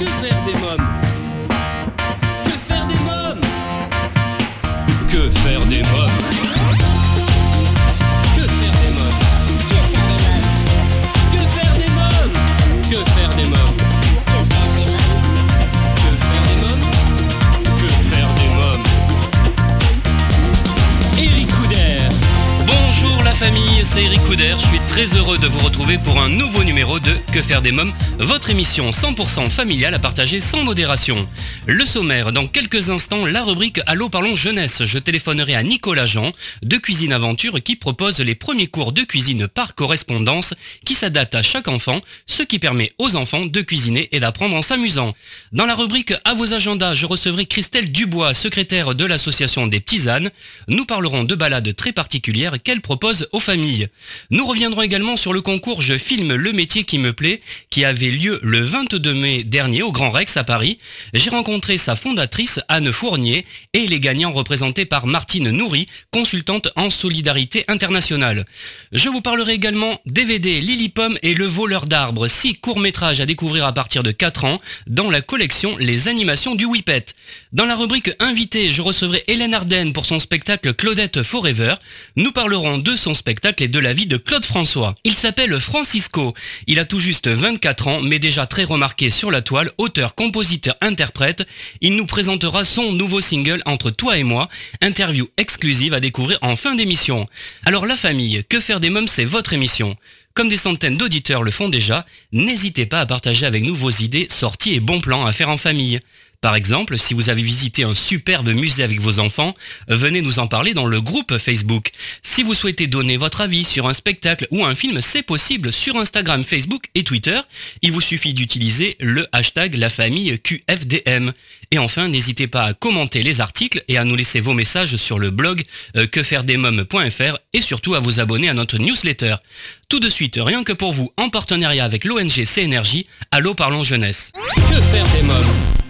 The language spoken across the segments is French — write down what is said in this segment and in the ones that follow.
Good. Très heureux de vous retrouver pour un nouveau numéro de Que faire des mômes, votre émission 100% familiale à partager sans modération. Le sommaire, dans quelques instants, la rubrique Allô parlons jeunesse. Je téléphonerai à Nicolas Jean de Cuisine Aventure qui propose les premiers cours de cuisine par correspondance qui s'adaptent à chaque enfant, ce qui permet aux enfants de cuisiner et d'apprendre en s'amusant. Dans la rubrique À vos agendas, je recevrai Christelle Dubois, secrétaire de l'association des Tisanes. Nous parlerons de balades très particulières qu'elle propose aux familles. Nous reviendrons également sur le concours Je filme le métier qui me plaît, qui avait lieu le 22 mai dernier au Grand Rex à Paris. J'ai rencontré sa fondatrice Anne Fournier et les gagnants représentés par Martine Nourri, consultante en solidarité internationale. Je vous parlerai également DVD Lily Pomme et Le voleur d'arbres, six courts-métrages à découvrir à partir de 4 ans dans la collection Les animations du Whippet. Dans la rubrique Invité, je recevrai Hélène Ardenne pour son spectacle Claudette Forever. Nous parlerons de son spectacle et de la vie de Claude François. Il s'appelle Francisco. Il a tout juste 24 ans, mais déjà très remarqué sur la toile, auteur, compositeur, interprète. Il nous présentera son nouveau single Entre toi et moi, interview exclusive à découvrir en fin d'émission. Alors la famille, que faire des mômes, c'est votre émission. Comme des centaines d'auditeurs le font déjà, n'hésitez pas à partager avec nous vos idées, sorties et bons plans à faire en famille. Par exemple, si vous avez visité un superbe musée avec vos enfants, venez nous en parler dans le groupe Facebook. Si vous souhaitez donner votre avis sur un spectacle ou un film, c'est possible sur Instagram, Facebook et Twitter. Il vous suffit d'utiliser le hashtag la famille QFDM. Et enfin, n'hésitez pas à commenter les articles et à nous laisser vos messages sur le blog euh, quefairedesmoms.fr et surtout à vous abonner à notre newsletter. Tout de suite, rien que pour vous, en partenariat avec l'ONG CNRJ, Allô Parlons Jeunesse. Que faire des mômes?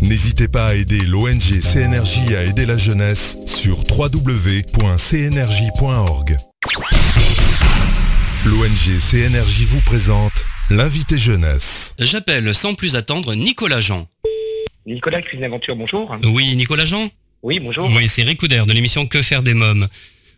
N'hésitez pas à aider l'ONG CNRJ à aider la jeunesse sur www.cnrj.org. L'ONG CNRJ vous présente l'invité jeunesse. J'appelle sans plus attendre Nicolas Jean. Nicolas Cuisine Aventure, bonjour. Oui, Nicolas Jean? Oui, bonjour. Oui, c'est Eric Couder de l'émission Que faire des mômes.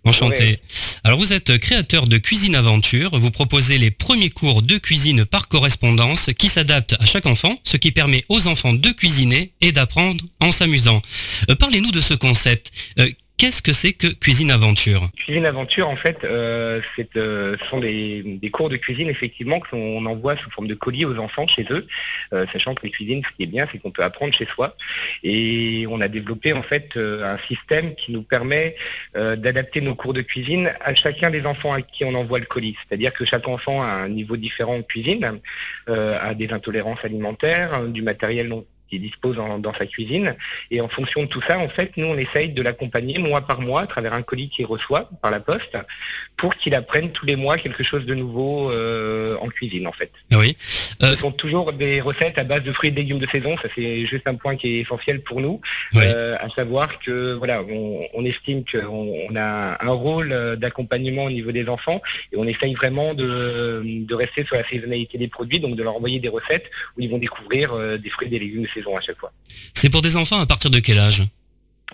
Enchanté. Ouais. Alors vous êtes créateur de Cuisine Aventure, vous proposez les premiers cours de cuisine par correspondance qui s'adaptent à chaque enfant, ce qui permet aux enfants de cuisiner et d'apprendre en s'amusant. Euh, Parlez-nous de ce concept. Euh, Qu'est-ce que c'est que Cuisine Aventure? Cuisine Aventure, en fait, euh, euh, ce sont des, des cours de cuisine, effectivement, qu'on envoie sous forme de colis aux enfants chez eux, euh, sachant que la cuisine, ce qui est bien, c'est qu'on peut apprendre chez soi. Et on a développé, en fait, euh, un système qui nous permet euh, d'adapter nos cours de cuisine à chacun des enfants à qui on envoie le colis. C'est-à-dire que chaque enfant a un niveau différent de cuisine, euh, a des intolérances alimentaires, du matériel non qu'il dispose en- dans sa cuisine. Et en fonction de tout ça, en fait, nous, on essaye de l'accompagner mois par mois à travers un colis qu'il reçoit par la poste pour qu'il apprenne tous les mois quelque chose de nouveau euh, en cuisine, en fait. Oui. Euh, Ce sont toujours des recettes à base de fruits et de légumes de saison. Ça, c'est juste un point qui est essentiel pour nous. Oui. Euh, à savoir que, voilà, on, on estime qu'on on a un rôle d'accompagnement au niveau des enfants et on essaye vraiment de, de rester sur la saisonnalité des produits, donc de leur envoyer des recettes où ils vont découvrir des fruits et des légumes de saison C'est pour des enfants à partir de quel âge?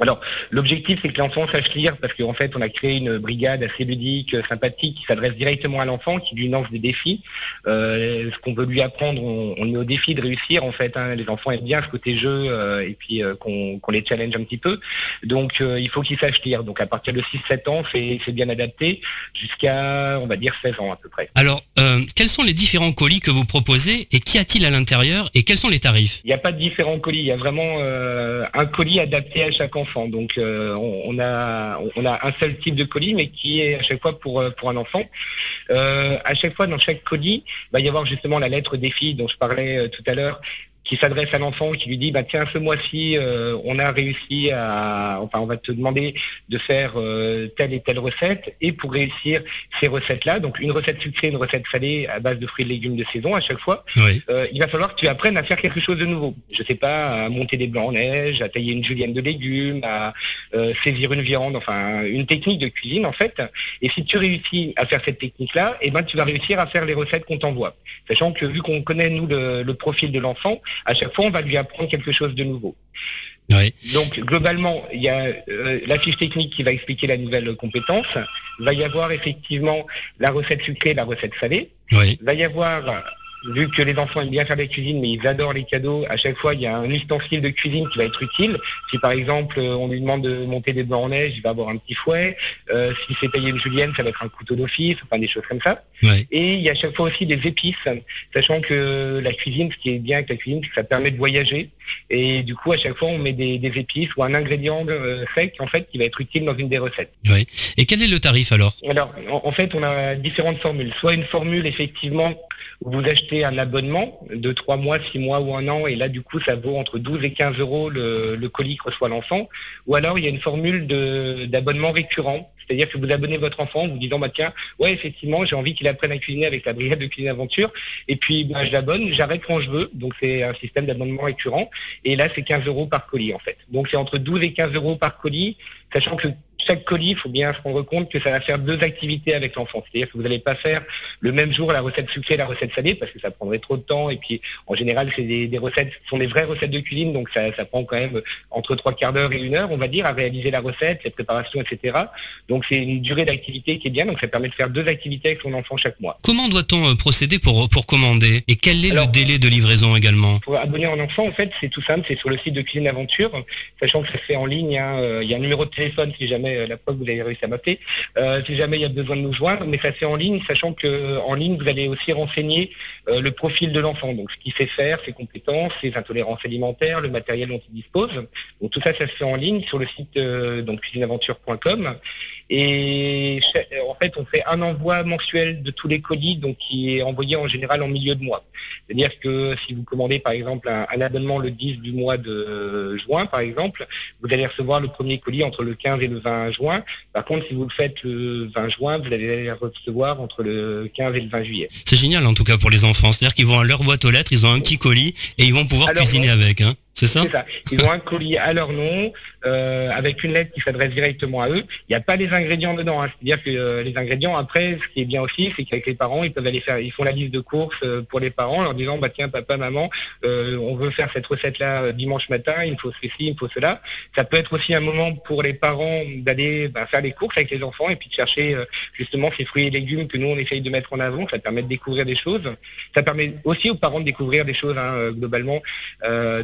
Alors, l'objectif, c'est que l'enfant sache lire, parce qu'en fait, on a créé une brigade assez ludique, euh, sympathique, qui s'adresse directement à l'enfant, qui lui lance des défis. Euh, ce qu'on veut lui apprendre, on, on met au défi de réussir, en fait. hein. Les enfants aiment bien ce côté jeu, euh, et puis euh, qu'on qu'on les challenge un petit peu. Donc, euh, il faut qu'ils sachent lire. Donc, à partir de 6-7 ans, c'est c'est bien adapté, jusqu'à, on va dire, 16 ans à peu près. Alors, euh, quels sont les différents colis que vous proposez et qu'y a-t-il à l'intérieur et quels sont les tarifs? Il n'y a pas de différents colis, il y a vraiment euh, un colis adapté à chaque enfant. Donc euh, on, a un seul type de colis, mais qui est à chaque fois pour euh, un enfant. Euh, à chaque fois dans chaque colis, il va y avoir justement la lettre défi dont je parlais tout à l'heure qui s'adresse à l'enfant, qui lui dit bah tiens ce mois-ci euh, on a réussi à enfin on va te demander de faire euh, telle et telle recette et pour réussir ces recettes-là, donc une recette sucrée, une recette salée à base de fruits et légumes de saison à chaque fois, euh, il va falloir que tu apprennes à faire quelque chose de nouveau. Je sais pas, à monter des blancs en neige, à tailler une julienne de légumes, à saisir une viande, enfin une technique de cuisine en fait. Et si tu réussis à faire cette technique-là, et eh ben tu vas réussir à faire les recettes qu'on t'envoie. Sachant que vu qu'on connaît nous le profil de l'enfant, à chaque fois, on va lui apprendre quelque chose de nouveau. Donc globalement, il y a euh, la fiche technique qui va expliquer la nouvelle compétence. Il va y avoir effectivement la recette sucrée, la recette salée. Il va y avoir vu que les enfants aiment bien faire des cuisines, mais ils adorent les cadeaux, à chaque fois, il y a un ustensile de cuisine qui va être utile. Si par exemple, euh, on lui demande de monter des blancs en neige, il va avoir un petit fouet. Euh, si c'est payer une julienne, ça va être un couteau d'office, enfin des choses comme ça. Et il y a à chaque fois aussi des épices, sachant que la cuisine, ce qui est bien avec la cuisine, c'est que ça permet de voyager. Et du coup, à chaque fois, on met des, épices ou un ingrédient euh, sec, en fait, qui va être utile dans une des recettes. Oui. Et quel est le tarif alors? Alors, en, fait, on a différentes formules. Soit une formule, effectivement, vous achetez un abonnement de 3 mois, 6 mois ou un an, et là, du coup, ça vaut entre 12 et 15 euros le, colis que reçoit l'enfant. Ou alors, il y a une formule d'abonnement récurrent c'est-à-dire que vous abonnez votre enfant en vous disant, bah tiens, ouais, effectivement, j'ai envie qu'il apprenne à cuisiner avec la brigade de cuisine aventure. Et puis, bah, je l'abonne, j'arrête quand je veux. Donc, c'est un système d'abonnement récurrent. Et là, c'est 15 euros par colis, en fait. Donc, c'est entre 12 et 15 euros par colis, sachant que chaque colis, il faut bien se rendre compte que ça va faire deux activités avec l'enfant. C'est-à-dire que vous n'allez pas faire le même jour la recette sucrée et la recette salée parce que ça prendrait trop de temps. Et puis, en général, c'est des, recettes, ce sont des vraies recettes de cuisine, donc ça, prend quand même entre trois quarts d'heure et une heure, on va dire, à réaliser la recette, les préparations, etc. Donc, c'est une durée d'activité qui est bien. Donc, ça permet de faire deux activités avec son enfant chaque mois. Comment doit-on euh, procéder pour, pour commander? Et quel est le délai de livraison également? Pour abonner un enfant, en fait, c'est tout simple. C'est sur le site de Cuisine Aventure, sachant que ça se fait en ligne. Hein, euh, il y a un numéro de téléphone si jamais euh, la preuve vous avez réussi à m'appeler, euh, si jamais il y a besoin de nous joindre, mais ça c'est en ligne, sachant que en ligne vous allez aussi renseigner euh, le profil de l'enfant, donc ce qu'il sait faire, ses compétences, ses intolérances alimentaires, le matériel dont il dispose. Donc tout ça, ça se fait en ligne sur le site donc cuisineaventure.com. Et en fait, on fait un envoi mensuel de tous les colis, donc qui est envoyé en général en milieu de mois. C'est-à-dire que si vous commandez par exemple un, un, abonnement le 10 du mois de juin, par exemple, vous allez recevoir le premier colis entre le 15 et le 20 juin. Par contre, si vous le faites le 20 juin, vous allez le recevoir entre le 15 et le 20 juillet. C'est génial en tout cas pour les enfants. C'est-à-dire qu'ils vont à leur boîte aux lettres, ils ont un petit colis et ils vont pouvoir cuisiner avec. Hein. C'est ça, Ils ont un colis à leur nom, euh, avec une lettre qui s'adresse directement à eux. Il n'y a pas les ingrédients dedans. Hein. C'est-à-dire que euh, les ingrédients, après, ce qui est bien aussi, c'est qu'avec les parents, ils peuvent aller faire, ils font la liste de courses euh, pour les parents, en leur disant, bah tiens, papa, maman, on veut faire cette recette-là dimanche matin, il me faut ceci, il me faut cela. Ça peut être aussi un moment pour les parents d'aller bah, faire les courses avec les enfants et puis de chercher justement ces fruits et légumes que nous, on essaye de mettre en avant. Ça permet de découvrir des choses. Ça permet aussi aux parents de découvrir des choses, hein, globalement.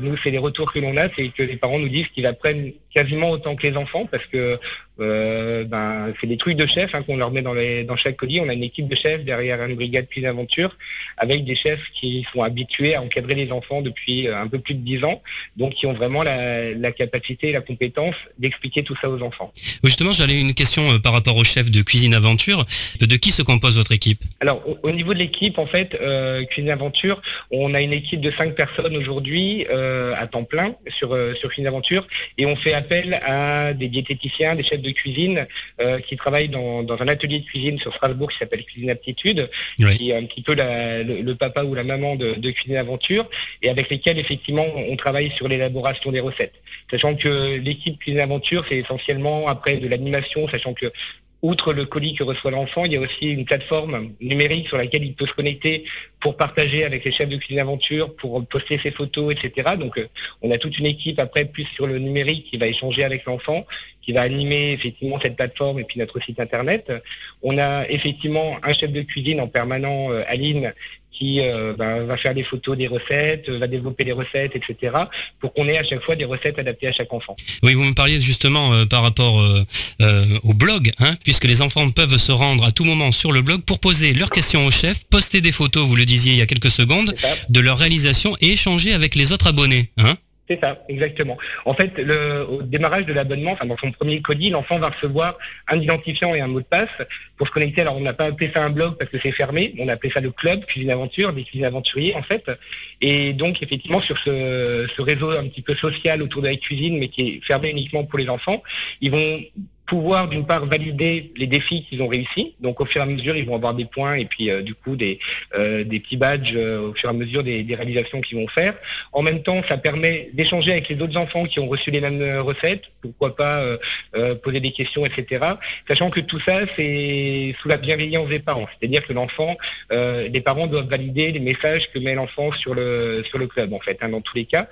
nous, c'est les retours que l'on a, c'est que les parents nous disent qu'ils apprennent quasiment autant que les enfants parce que euh, ben, c'est des trucs de chef hein, qu'on leur met dans, les, dans chaque colis. On a une équipe de chefs derrière une brigade cuisine aventure avec des chefs qui sont habitués à encadrer les enfants depuis euh, un peu plus de 10 ans, donc qui ont vraiment la, capacité et la compétence d'expliquer tout ça aux enfants. Justement, j'avais une question euh, par rapport au chef de cuisine aventure. De qui se compose votre équipe? Alors, au, niveau de l'équipe, en fait, cuisine aventure, on a une équipe de 5 personnes aujourd'hui à temps plein sur, sur cuisine aventure et on fait appel à des diététiciens, des chefs de cuisine euh, qui travaillent dans, un atelier de cuisine sur Strasbourg qui s'appelle Cuisine Aptitude, qui est un petit peu le, papa ou la maman de, de, Cuisine Aventure, et avec lesquels effectivement on travaille sur l'élaboration des recettes. Sachant que l'équipe Cuisine Aventure, c'est essentiellement après de l'animation, sachant que outre le colis que reçoit l'enfant, il y a aussi une plateforme numérique sur laquelle il peut se connecter pour partager avec les chefs de cuisine aventure, pour poster ses photos, etc. Donc euh, on a toute une équipe après plus sur le numérique qui va échanger avec l'enfant, qui va animer effectivement cette plateforme et puis notre site internet. On a effectivement un chef de cuisine en permanent, euh, Aline, qui euh, va faire des photos des recettes, va développer les recettes, etc. pour qu'on ait à chaque fois des recettes adaptées à chaque enfant. Oui, vous me parliez justement par rapport au blog, hein, puisque les enfants peuvent se rendre à tout moment sur le blog pour poser leurs questions au chef, poster des photos, vous le disiez il y a quelques secondes, de leur réalisation et échanger avec les autres abonnés. Hein C'est ça, exactement. En fait, au démarrage de l'abonnement, enfin dans son premier colis, l'enfant va recevoir un identifiant et un mot de passe pour se connecter. Alors on n'a pas appelé ça un blog parce que c'est fermé, on a appelé ça le club Cuisine Aventure, des cuisines aventuriers en fait. Et donc effectivement sur ce, ce réseau un petit peu social autour de la cuisine, mais qui est fermé uniquement pour les enfants, ils vont pouvoir d'une part valider les défis qu'ils ont réussi. Donc au fur et à mesure, ils vont avoir des points et puis euh, du coup des, euh, des petits badges euh, au fur et à mesure des, des réalisations qu'ils vont faire. En même temps, ça permet d'échanger avec les autres enfants qui ont reçu les mêmes recettes. Pourquoi pas poser des questions, etc. Sachant que tout ça, c'est sous la bienveillance des parents. C'est-à-dire que l'enfant, les parents doivent valider les messages que met l'enfant sur le sur le club, en fait, hein, dans tous les cas,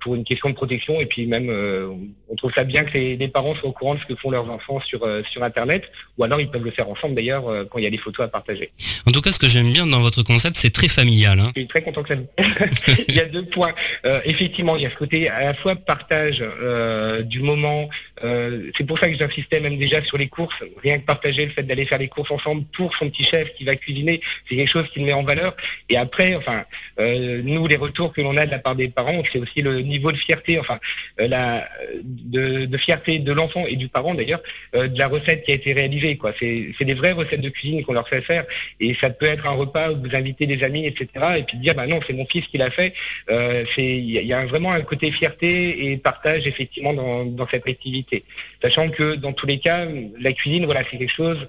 pour une question de protection. Et puis même, on trouve ça bien que les, les parents soient au courant de ce que font leurs enfants sur, euh, sur Internet, ou alors ils peuvent le faire ensemble d'ailleurs euh, quand il y a des photos à partager. En tout cas, ce que j'aime bien dans votre concept, c'est très familial. Hein. Je suis très content que ça vous... Il y a deux points. Euh, effectivement, il y a ce côté à la fois partage du moment. c'est pour ça que j'insistais même déjà sur les courses. Rien que partager le fait d'aller faire les courses ensemble pour son petit chef qui va cuisiner, c'est quelque chose qui le met en valeur. Et après, enfin, nous, les retours que l'on a de la part des parents, c'est aussi le niveau de fierté, enfin, la, de, de fierté de l'enfant et du parent d'ailleurs, euh, de la recette qui a été réalisée. Quoi. C'est, des vraies recettes de cuisine qu'on leur fait faire. Et ça peut être un repas où vous invitez des amis, etc. Et puis dire, bah non, c'est mon fils qui l'a fait. Euh, il y, a vraiment un côté fierté et partage effectivement dans, dans cette activité. Sachant que dans tous les cas, la cuisine, voilà, c'est quelque chose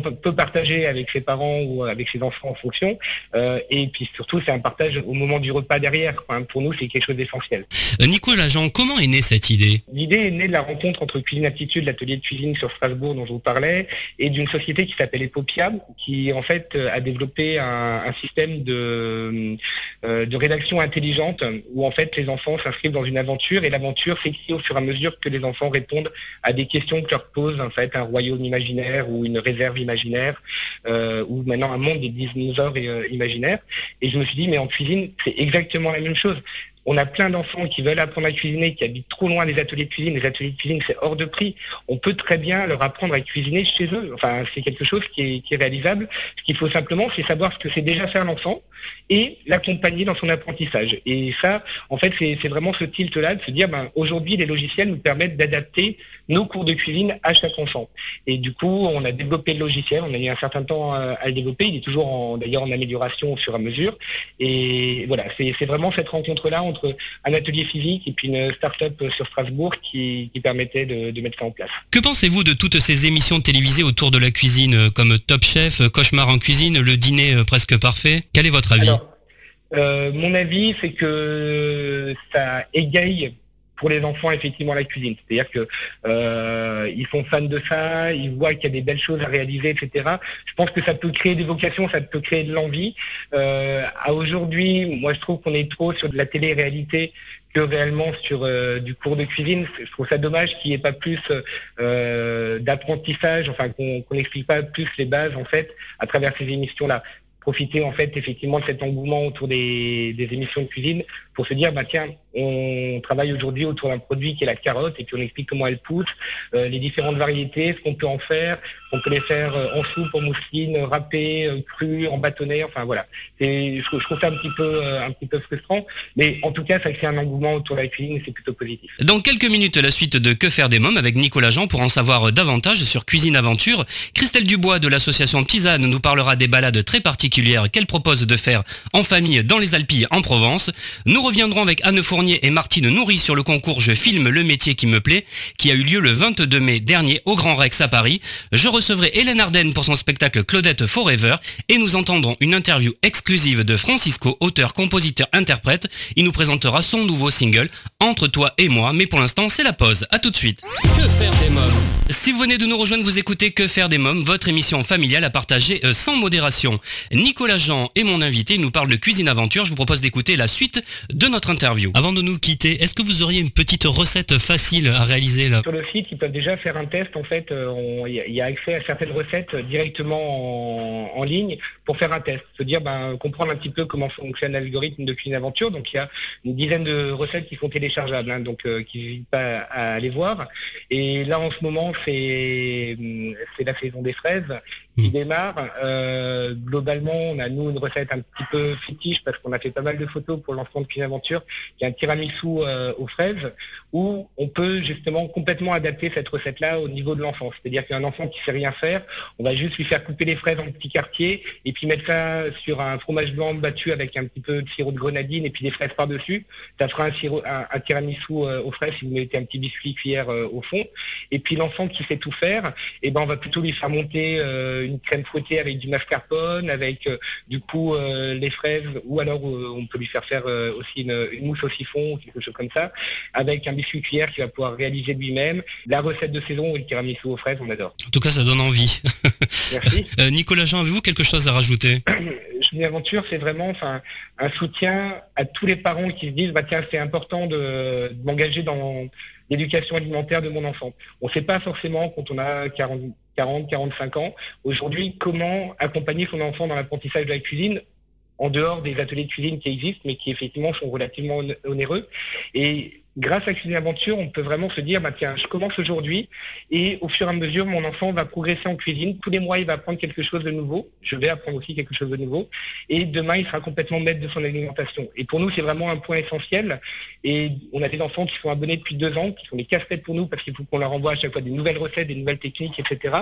qu'on peut partager avec ses parents ou avec ses enfants en fonction. Euh, et puis surtout, c'est un partage au moment du repas derrière. Pour nous, c'est quelque chose d'essentiel. Euh, Nicolas Jean, comment est née cette idée? L'idée est née de la rencontre entre Cuisine Aptitude, l'atelier de cuisine sur Strasbourg dont je vous parlais, et d'une société qui s'appelle Epopia, qui en fait a développé un, système de, euh, de rédaction intelligente où en fait les enfants s'inscrivent dans une aventure et l'aventure s'écrit au fur et à mesure que les enfants répondent à des questions que leur pose en fait un royaume imaginaire ou une réserve imaginaire, euh, ou maintenant un monde des dinosaures euh, imaginaires. Et je me suis dit, mais en cuisine, c'est exactement la même chose. On a plein d'enfants qui veulent apprendre à cuisiner, qui habitent trop loin des ateliers de cuisine. Les ateliers de cuisine, c'est hors de prix. On peut très bien leur apprendre à cuisiner chez eux. Enfin, c'est quelque chose qui est, qui est réalisable. Ce qu'il faut simplement, c'est savoir ce que c'est déjà faire l'enfant et l'accompagner dans son apprentissage. Et ça, en fait, c'est vraiment ce tilt-là de se dire, ben, aujourd'hui, les logiciels nous permettent d'adapter nos cours de cuisine à chaque enfant. Et du coup, on a développé le logiciel, on a eu un certain temps à, le développer, il est toujours d'ailleurs en amélioration au fur et à mesure. Et voilà, c'est vraiment cette rencontre-là entre un atelier physique et puis une start-up sur Strasbourg qui, permettait de, de, mettre ça en place. Que pensez-vous de toutes ces émissions télévisées autour de la cuisine, comme Top Chef, Cauchemar en cuisine, le dîner presque parfait? Quel est votre alors, euh, mon avis, c'est que ça égaye pour les enfants effectivement la cuisine. C'est-à-dire que euh, ils sont fans de ça, ils voient qu'il y a des belles choses à réaliser, etc. Je pense que ça peut créer des vocations, ça peut créer de l'envie. Euh, aujourd'hui, moi je trouve qu'on est trop sur de la télé-réalité que réellement sur du cours de cuisine. Je trouve ça dommage qu'il n'y ait pas plus d'apprentissage, enfin qu'on n'explique pas plus les bases en fait à travers ces émissions-là profiter en fait effectivement de cet engouement autour des, des émissions de cuisine pour se dire bah tiens on travaille aujourd'hui autour d'un produit qui est la carotte et puis on explique comment elle pousse, euh, les différentes variétés, ce qu'on peut en faire, on peut les faire euh, en soupe, en mousseline, râpées, euh, crues, en bâtonnet, enfin voilà. Je, je, trouve ça un petit peu un petit peu frustrant, mais en tout cas ça crée un engouement autour de la cuisine et c'est plutôt positif. Dans quelques minutes, la suite de Que faire des mômes avec Nicolas Jean pour en savoir davantage sur Cuisine Aventure. Christelle Dubois de l'association Tisane nous parlera des balades très particulières qu'elle propose de faire en famille dans les Alpilles en Provence. Nous reviendrons avec Anne Fournier et Martine Nourri sur le concours Je filme le métier qui me plaît, qui a eu lieu le 22 mai dernier au Grand Rex à Paris. Je recevrai Hélène Ardenne pour son spectacle Claudette Forever et nous entendrons une interview exclusive de Francisco, auteur, compositeur, interprète. Il nous présentera son nouveau single Entre toi et moi, mais pour l'instant c'est la pause. À tout de suite. Si vous venez de nous rejoindre, vous écoutez Que faire des mômes, votre émission familiale à partager euh, sans modération. Nicolas Jean est mon invité, il nous parle de cuisine aventure. Je vous propose d'écouter la suite de notre interview. Avant de nous quitter, est-ce que vous auriez une petite recette facile à réaliser là? Sur le site, ils peuvent déjà faire un test. En fait, euh, il y a accès à certaines recettes directement en, ligne pour faire un test. Se dire, ben, comprendre un petit peu comment fonctionne l'algorithme de Cuisine Aventure. Donc, il y a une dizaine de recettes qui sont téléchargeables, hein, donc euh, qui n'hésitent pas à aller voir. Et là, en ce moment, c'est la saison des fraises qui hmm. démarre. Euh, globalement, on a nous une recette un petit peu fétiche parce qu'on a fait pas mal de photos pour l'enfant de Aventure, qui est un tiramisu euh, aux fraises, où on peut justement complètement adapter cette recette-là au niveau de l'enfant. C'est-à-dire qu'un enfant qui sait rien faire, on va juste lui faire couper les fraises en petits quartiers et puis mettre ça sur un fromage blanc battu avec un petit peu de sirop de grenadine et puis des fraises par-dessus. Ça fera un, sirop, un, tiramisu euh, aux fraises si vous mettez un petit biscuit cuillère euh, au fond. Et puis l'enfant qui sait tout faire, eh ben on va plutôt lui faire monter une crème fouettée avec du mascarpone, avec du coup les fraises, ou alors on peut lui faire faire aussi une, une mousse au siphon ou quelque chose comme ça, avec un biscuit cuillère qu'il va pouvoir réaliser lui-même. La recette de saison ou le tiramisu aux fraises, on adore. En tout cas, ça donne envie. Merci. Euh, Nicolas Jean, avez-vous quelque chose à rajouter? Je Aventure, c'est vraiment enfin, un soutien à tous les parents qui se disent bah tiens, c'est important de, m'engager dans l'éducation alimentaire de mon enfant. On ne sait pas forcément quand on a 40, 40 45 ans, aujourd'hui, comment accompagner son enfant dans l'apprentissage de la cuisine en dehors des ateliers de cuisine qui existent, mais qui effectivement sont relativement onéreux. Et grâce à Cuisine Aventure, on peut vraiment se dire, bah, tiens, je commence aujourd'hui et au fur et à mesure, mon enfant va progresser en cuisine. Tous les mois, il va apprendre quelque chose de nouveau. Je vais apprendre aussi quelque chose de nouveau. Et demain, il sera complètement maître de son alimentation. Et pour nous, c'est vraiment un point essentiel. Et on a des enfants qui sont abonnés depuis deux ans, qui sont des casse-têtes pour nous parce qu'il faut qu'on leur envoie à chaque fois des nouvelles recettes, des nouvelles techniques, etc.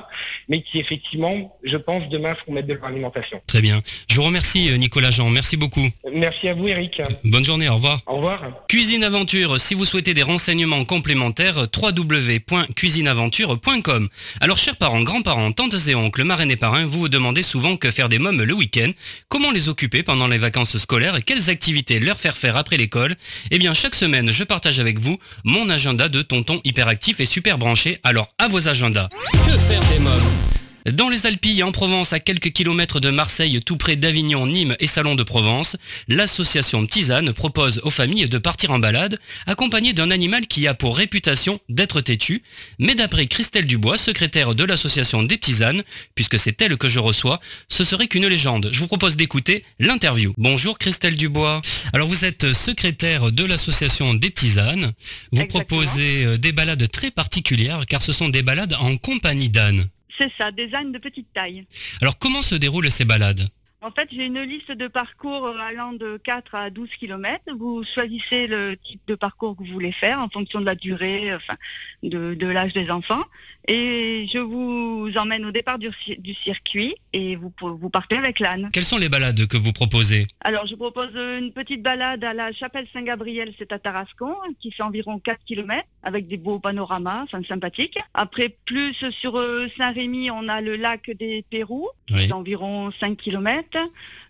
Mais qui, effectivement, je pense, demain seront maîtres de leur alimentation. Très bien. Je vous remercie, euh, Nicolas Jean. Merci beaucoup. Merci à vous, Eric. Bonne journée. Au revoir. Au revoir. Cuisine Aventure, si vous vous souhaitez des renseignements complémentaires, www.cuisineaventure.com. Alors, chers parents, grands-parents, tantes et oncles, marraines et parrains, vous vous demandez souvent que faire des mômes le week-end, comment les occuper pendant les vacances scolaires? Quelles activités leur faire faire après l'école? Eh bien, chaque semaine, je partage avec vous mon agenda de tonton hyperactif et super branché. Alors, à vos agendas. Que faire des mômes? Dans les Alpilles, en Provence, à quelques kilomètres de Marseille, tout près d'Avignon, Nîmes et Salon de Provence, l'association Tisane propose aux familles de partir en balade, accompagnées d'un animal qui a pour réputation d'être têtu. Mais d'après Christelle Dubois, secrétaire de l'association des Tisanes, puisque c'est elle que je reçois, ce serait qu'une légende. Je vous propose d'écouter l'interview. Bonjour Christelle Dubois. Alors vous êtes secrétaire de l'association des Tisanes. Vous proposez euh, des balades très particulières car ce sont des balades en compagnie d'ânes. C'est ça, des ânes de petite taille. Alors comment se déroulent ces balades? En fait, j'ai une liste de parcours allant de 4 à 12 km. Vous choisissez le type de parcours que vous voulez faire en fonction de la durée, enfin, de, l'âge des enfants. Et je vous emmène au départ du, circuit et vous, vous partez avec l'âne. Quelles sont les balades que vous proposez Alors, je propose une petite balade à la chapelle Saint-Gabriel, c'est à Tarascon, qui fait environ 4 km, avec des beaux panoramas, enfin sympathiques. Après, plus sur euh, Saint-Rémy, on a le lac des Pérous, qui fait environ 5 km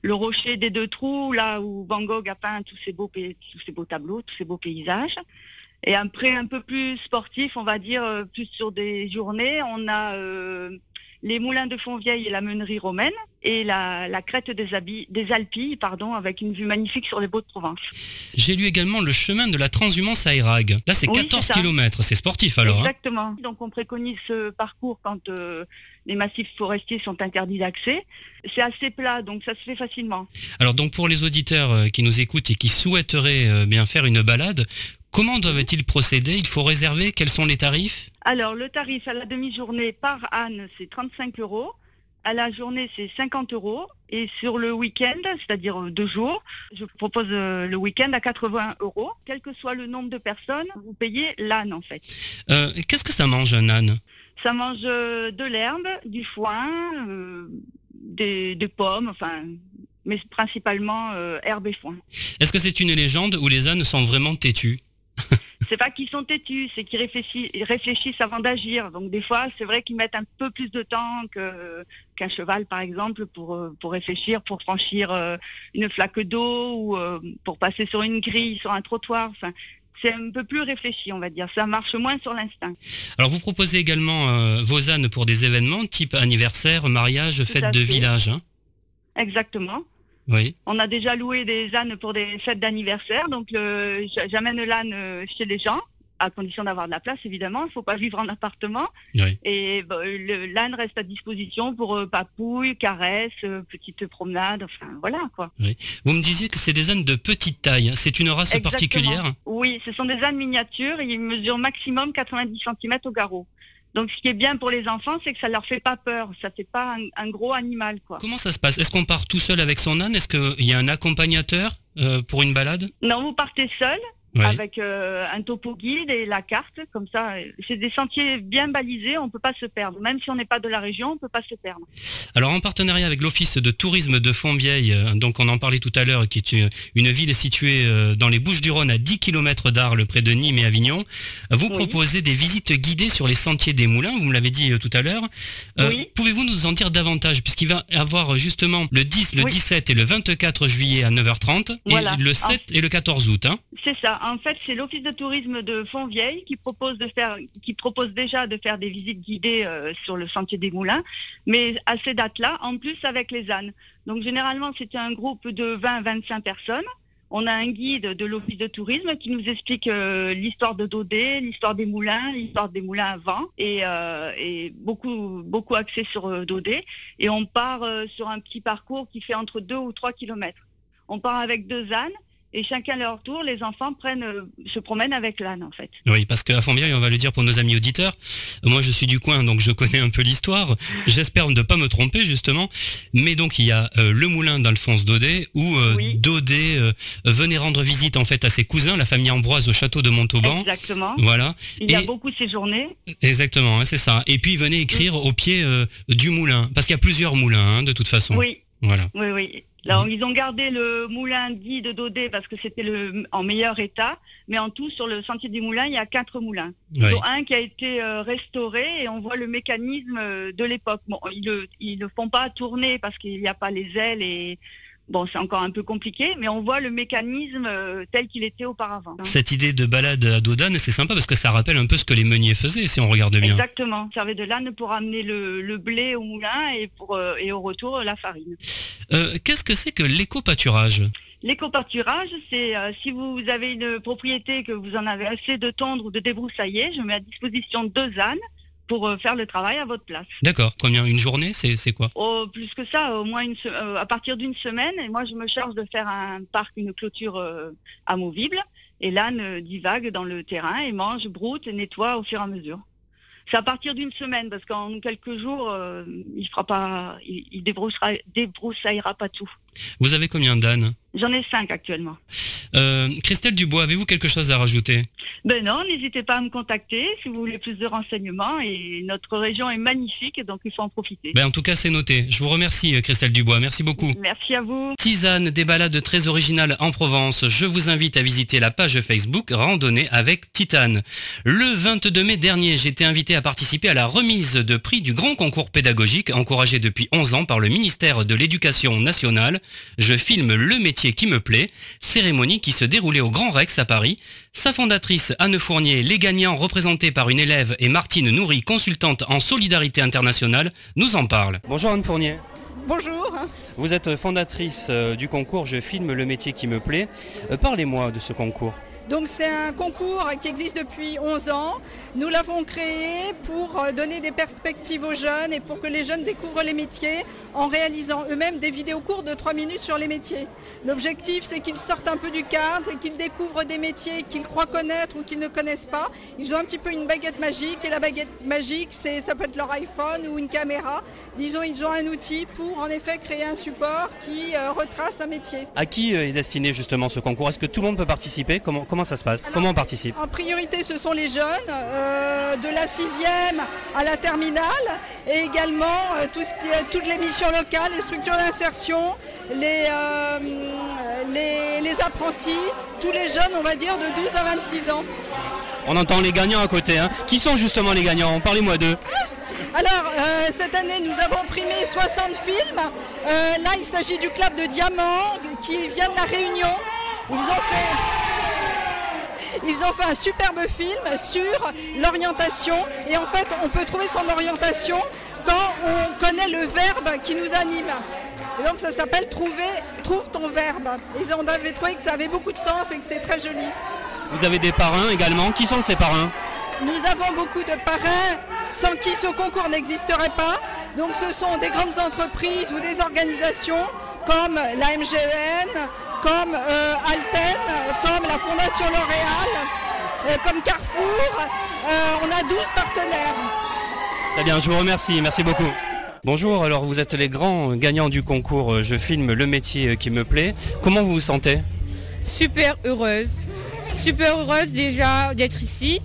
le rocher des deux trous, là où Van Gogh a peint tous ces beaux, tous ces beaux tableaux, tous ces beaux paysages. Et après, un peu plus sportif, on va dire, euh, plus sur des journées, on a euh, les moulins de Fontvieille et la meunerie romaine, et la, crête des, des Alpilles, pardon, avec une vue magnifique sur les Beaux de Provence. J'ai lu également le chemin de la transhumance à Erag. Là, c'est 14 km, c'est sportif alors. Hein. Exactement. Donc, on préconise ce parcours quand euh, les massifs forestiers sont interdits d'accès. C'est assez plat, donc ça se fait facilement. Alors, donc pour les auditeurs qui nous écoutent et qui souhaiteraient bien faire une balade, comment doivent-ils procéder? Il faut réserver? Quels sont les tarifs? Alors, le tarif à la demi-journée par âne, c'est 35 euros. À la journée, c'est 50 euros. Et sur le week-end, c'est-à-dire deux jours, je propose euh, le week-end à 80 euros. Quel que soit le nombre de personnes, vous payez l'âne, en fait. Euh, qu'est-ce que ça mange, un âne? Ça mange euh, de l'herbe, du foin, des, pommes, enfin, mais principalement herbe et foin. Est-ce que c'est une légende où les ânes sont vraiment têtus? c'est pas qu'ils sont têtus, c'est qu'ils réfléchissent, avant d'agir. Donc des fois, c'est vrai qu'ils mettent un peu plus de temps qu'un cheval, par exemple, pour, euh, pour réfléchir, pour franchir euh, une flaque d'eau ou euh, pour passer sur une grille, sur un trottoir. Enfin, c'est un peu plus réfléchi, on va dire. Ça marche moins sur l'instinct. Alors vous proposez également vos ânes pour des événements type anniversaire, mariage, fête de village. Hein? Exactement. On a déjà loué des ânes pour des fêtes d'anniversaire, donc j'amène l'âne euh, chez les gens à condition d'avoir de la place, évidemment. Il ne faut pas vivre en appartement. Et l'âne reste à disposition pour euh, papouilles, caresses, euh, petites promenades, enfin voilà quoi. Vous me disiez que c'est des ânes de petite taille. Hein. C'est une race particulière Oui, ce sont des ânes miniatures. Ils mesurent maximum 90 cm au garrot. Donc ce qui est bien pour les enfants, c'est que ça leur fait pas peur, ça fait pas un, un gros animal quoi. Comment ça se passe? Est-ce qu'on part tout seul avec son âne? Est-ce qu'il y a un accompagnateur euh, pour une balade? Non, vous partez seul Oui. avec euh, un topo guide et la carte, comme ça. C'est des sentiers bien balisés, on peut pas se perdre. Même si on n'est pas de la région, on peut pas se perdre. Alors en partenariat avec l'Office de tourisme de Fontvieille, euh, donc on en parlait tout à l'heure, qui est une, ville située euh, dans les Bouches-du-Rhône à 10 km d'Arles, près de Nîmes et Avignon, vous Oui. proposez des visites guidées sur les sentiers des moulins, vous me l'avez dit euh, tout à l'heure. Euh, Oui. Pouvez-vous nous en dire davantage, puisqu'il va y avoir justement le 10, le Oui. 17 et le 24 juillet à 9h30, Voilà. et le 7 et le 14 août. Hein C'est ça. En fait, c'est l'office de tourisme de Fontvieille qui propose déjà de faire des visites guidées euh, sur le sentier des Moulins, mais à ces dates-là, en plus avec les ânes. Donc généralement, c'était un groupe de 20-25 personnes. On a un guide de l'office de tourisme qui nous explique euh, l'histoire de Dodé, l'histoire des moulins, l'histoire des moulins avant, et, euh, et beaucoup beaucoup axé sur euh, Dodé. Et on part sur un petit parcours qui fait entre 2 ou 3 kilomètres. On part avec deux ânes et chacun à leur tour, les enfants prennent, euh, se promènent avec l'âne en fait. Oui, parce qu'à Fontvieille, on va le dire pour nos amis auditeurs, moi je suis du coin, donc je connais un peu l'histoire. J'espère ne pas me tromper justement. Mais donc il y a euh, le moulin d'Alphonse Daudet, où euh, Oui. Daudet venait rendre visite en fait à ses cousins, la famille Ambroise au château de Montauban. Exactement. Voilà, Il y a beaucoup séjourné. exactement, hein, c'est ça. Et puis il venait écrire au pied du moulin, parce qu'il y a plusieurs moulins hein, de toute façon. Oui, Voilà. oui, oui. Là, ils ont gardé le moulin dit de Dodé parce que c'était le en meilleur état, mais en tout sur le sentier du moulin, il y a quatre moulins. Ouais. dont un qui a été euh, restauré et on voit le mécanisme euh, de l'époque. Bon, ils le, ils le font pas tourner parce qu'il n'y a pas les ailes et bon, c'est encore un peu compliqué, mais on voit le mécanisme euh, tel qu'il était auparavant. Cette idée de balade à Dodane, c'est sympa parce que ça rappelle un peu ce que les meuniers faisaient, si on regarde bien. Exactement. Servait de l'âne pour amener le, le blé au moulin et pour euh, et au retour la farine. Euh, Qu'est-ce que c'est que l'éco-pâturage L'éco-pâturage, c'est euh, si vous avez une propriété que vous en avez assez de tondre ou de débroussailler, je mets à disposition deux ânes pour euh, faire le travail à votre place. D'accord. Combien Une journée C'est quoi? Oh, plus que ça, au moins une euh, à partir d'une semaine. Et moi, je me charge de faire un parc, une clôture euh, amovible. Et l'âne divague dans le terrain et mange, broute et nettoie au fur et à mesure. C'est à partir d'une semaine parce qu'en quelques jours, euh, il fera pas, il, il débroussera- débroussaillera pas tout. Vous avez combien d'ânes J'en ai cinq actuellement. Euh, Christelle Dubois, avez-vous quelque chose à rajouter? Ben non, n'hésitez pas à me contacter si vous voulez plus de renseignements. Et notre région est magnifique, donc il faut en profiter. ben, En tout cas, c'est noté. Je vous remercie, euh, Christelle Dubois. Merci beaucoup. Merci à vous. Tisane, des balades très originales en Provence. Je vous invite à visiter la page Facebook Randonnée avec Titane. Le 22 mai dernier, j'ai été invité à participer à la remise de prix du grand concours pédagogique encouragé depuis 11 ans par le ministère de l'Éducation nationale. Je filme le métier qui me plaît, cérémonie qui se déroulait au Grand Rex à Paris. Sa fondatrice Anne Fournier, les gagnants représentés par une élève et Martine Nourry, consultante en solidarité internationale, nous en parle. Bonjour Anne Fournier. Bonjour. Vous êtes fondatrice euh, du concours Je filme le métier qui me plaît. Euh, Parlez-moi de ce concours. Donc c'est un concours qui existe depuis 11 ans. Nous l'avons créé pour euh, donner des perspectives aux jeunes et pour que les jeunes découvrent les métiers en réalisant eux-mêmes des vidéos courtes de 3 minutes sur les métiers. L'objectif c'est qu'ils sortent un peu du cadre et qu'ils découvrent des métiers qu'ils croient connaître ou qu'ils ne connaissent pas. Ils ont un petit peu une baguette magique et la baguette magique c'est ça peut être leur iPhone ou une caméra. Disons ils ont un outil pour en effet créer un support qui euh, retrace un métier. À qui euh, est destiné justement ce concours? Est-ce que tout le monde peut participer? Comment ça se passe Alors- Comment on participe En priorité, ce sont les jeunes, euh, de la sixième à la terminale, et également euh, tout ce qui est, toutes les missions locales, les structures d'insertion, les, euh, les, les apprentis, tous les jeunes, on va dire, de 12 à 26 ans. On entend les gagnants à côté. hein. Qui sont justement les gagnants? Parlez-moi d'eux. Alors, euh, cette année, nous avons primé 60 films. Euh, là, il s'agit du club de Diamant qui vient de la Réunion. Ils ont fait... Ils ont fait un superbe film sur l'orientation et en fait on peut trouver son orientation quand on connaît le verbe qui nous anime. Et donc ça s'appelle trouver, trouve ton verbe. Et on avait trouvé que ça avait beaucoup de sens et que c'est très joli. Vous avez des parrains également. Qui sont ces parrains? Nous avons beaucoup de parrains sans qui ce concours n'existerait pas. Donc ce sont des grandes entreprises ou des organisations comme la MGN, comme euh, Alten, comme la Fondation L'Oréal, euh, comme Carrefour. Euh, on a 12 partenaires. Très bien, je vous remercie, merci beaucoup. Bonjour, alors vous êtes les grands gagnants du concours Je filme le métier qui me plaît. Comment vous vous sentez? Super heureuse. Super heureuse déjà d'être ici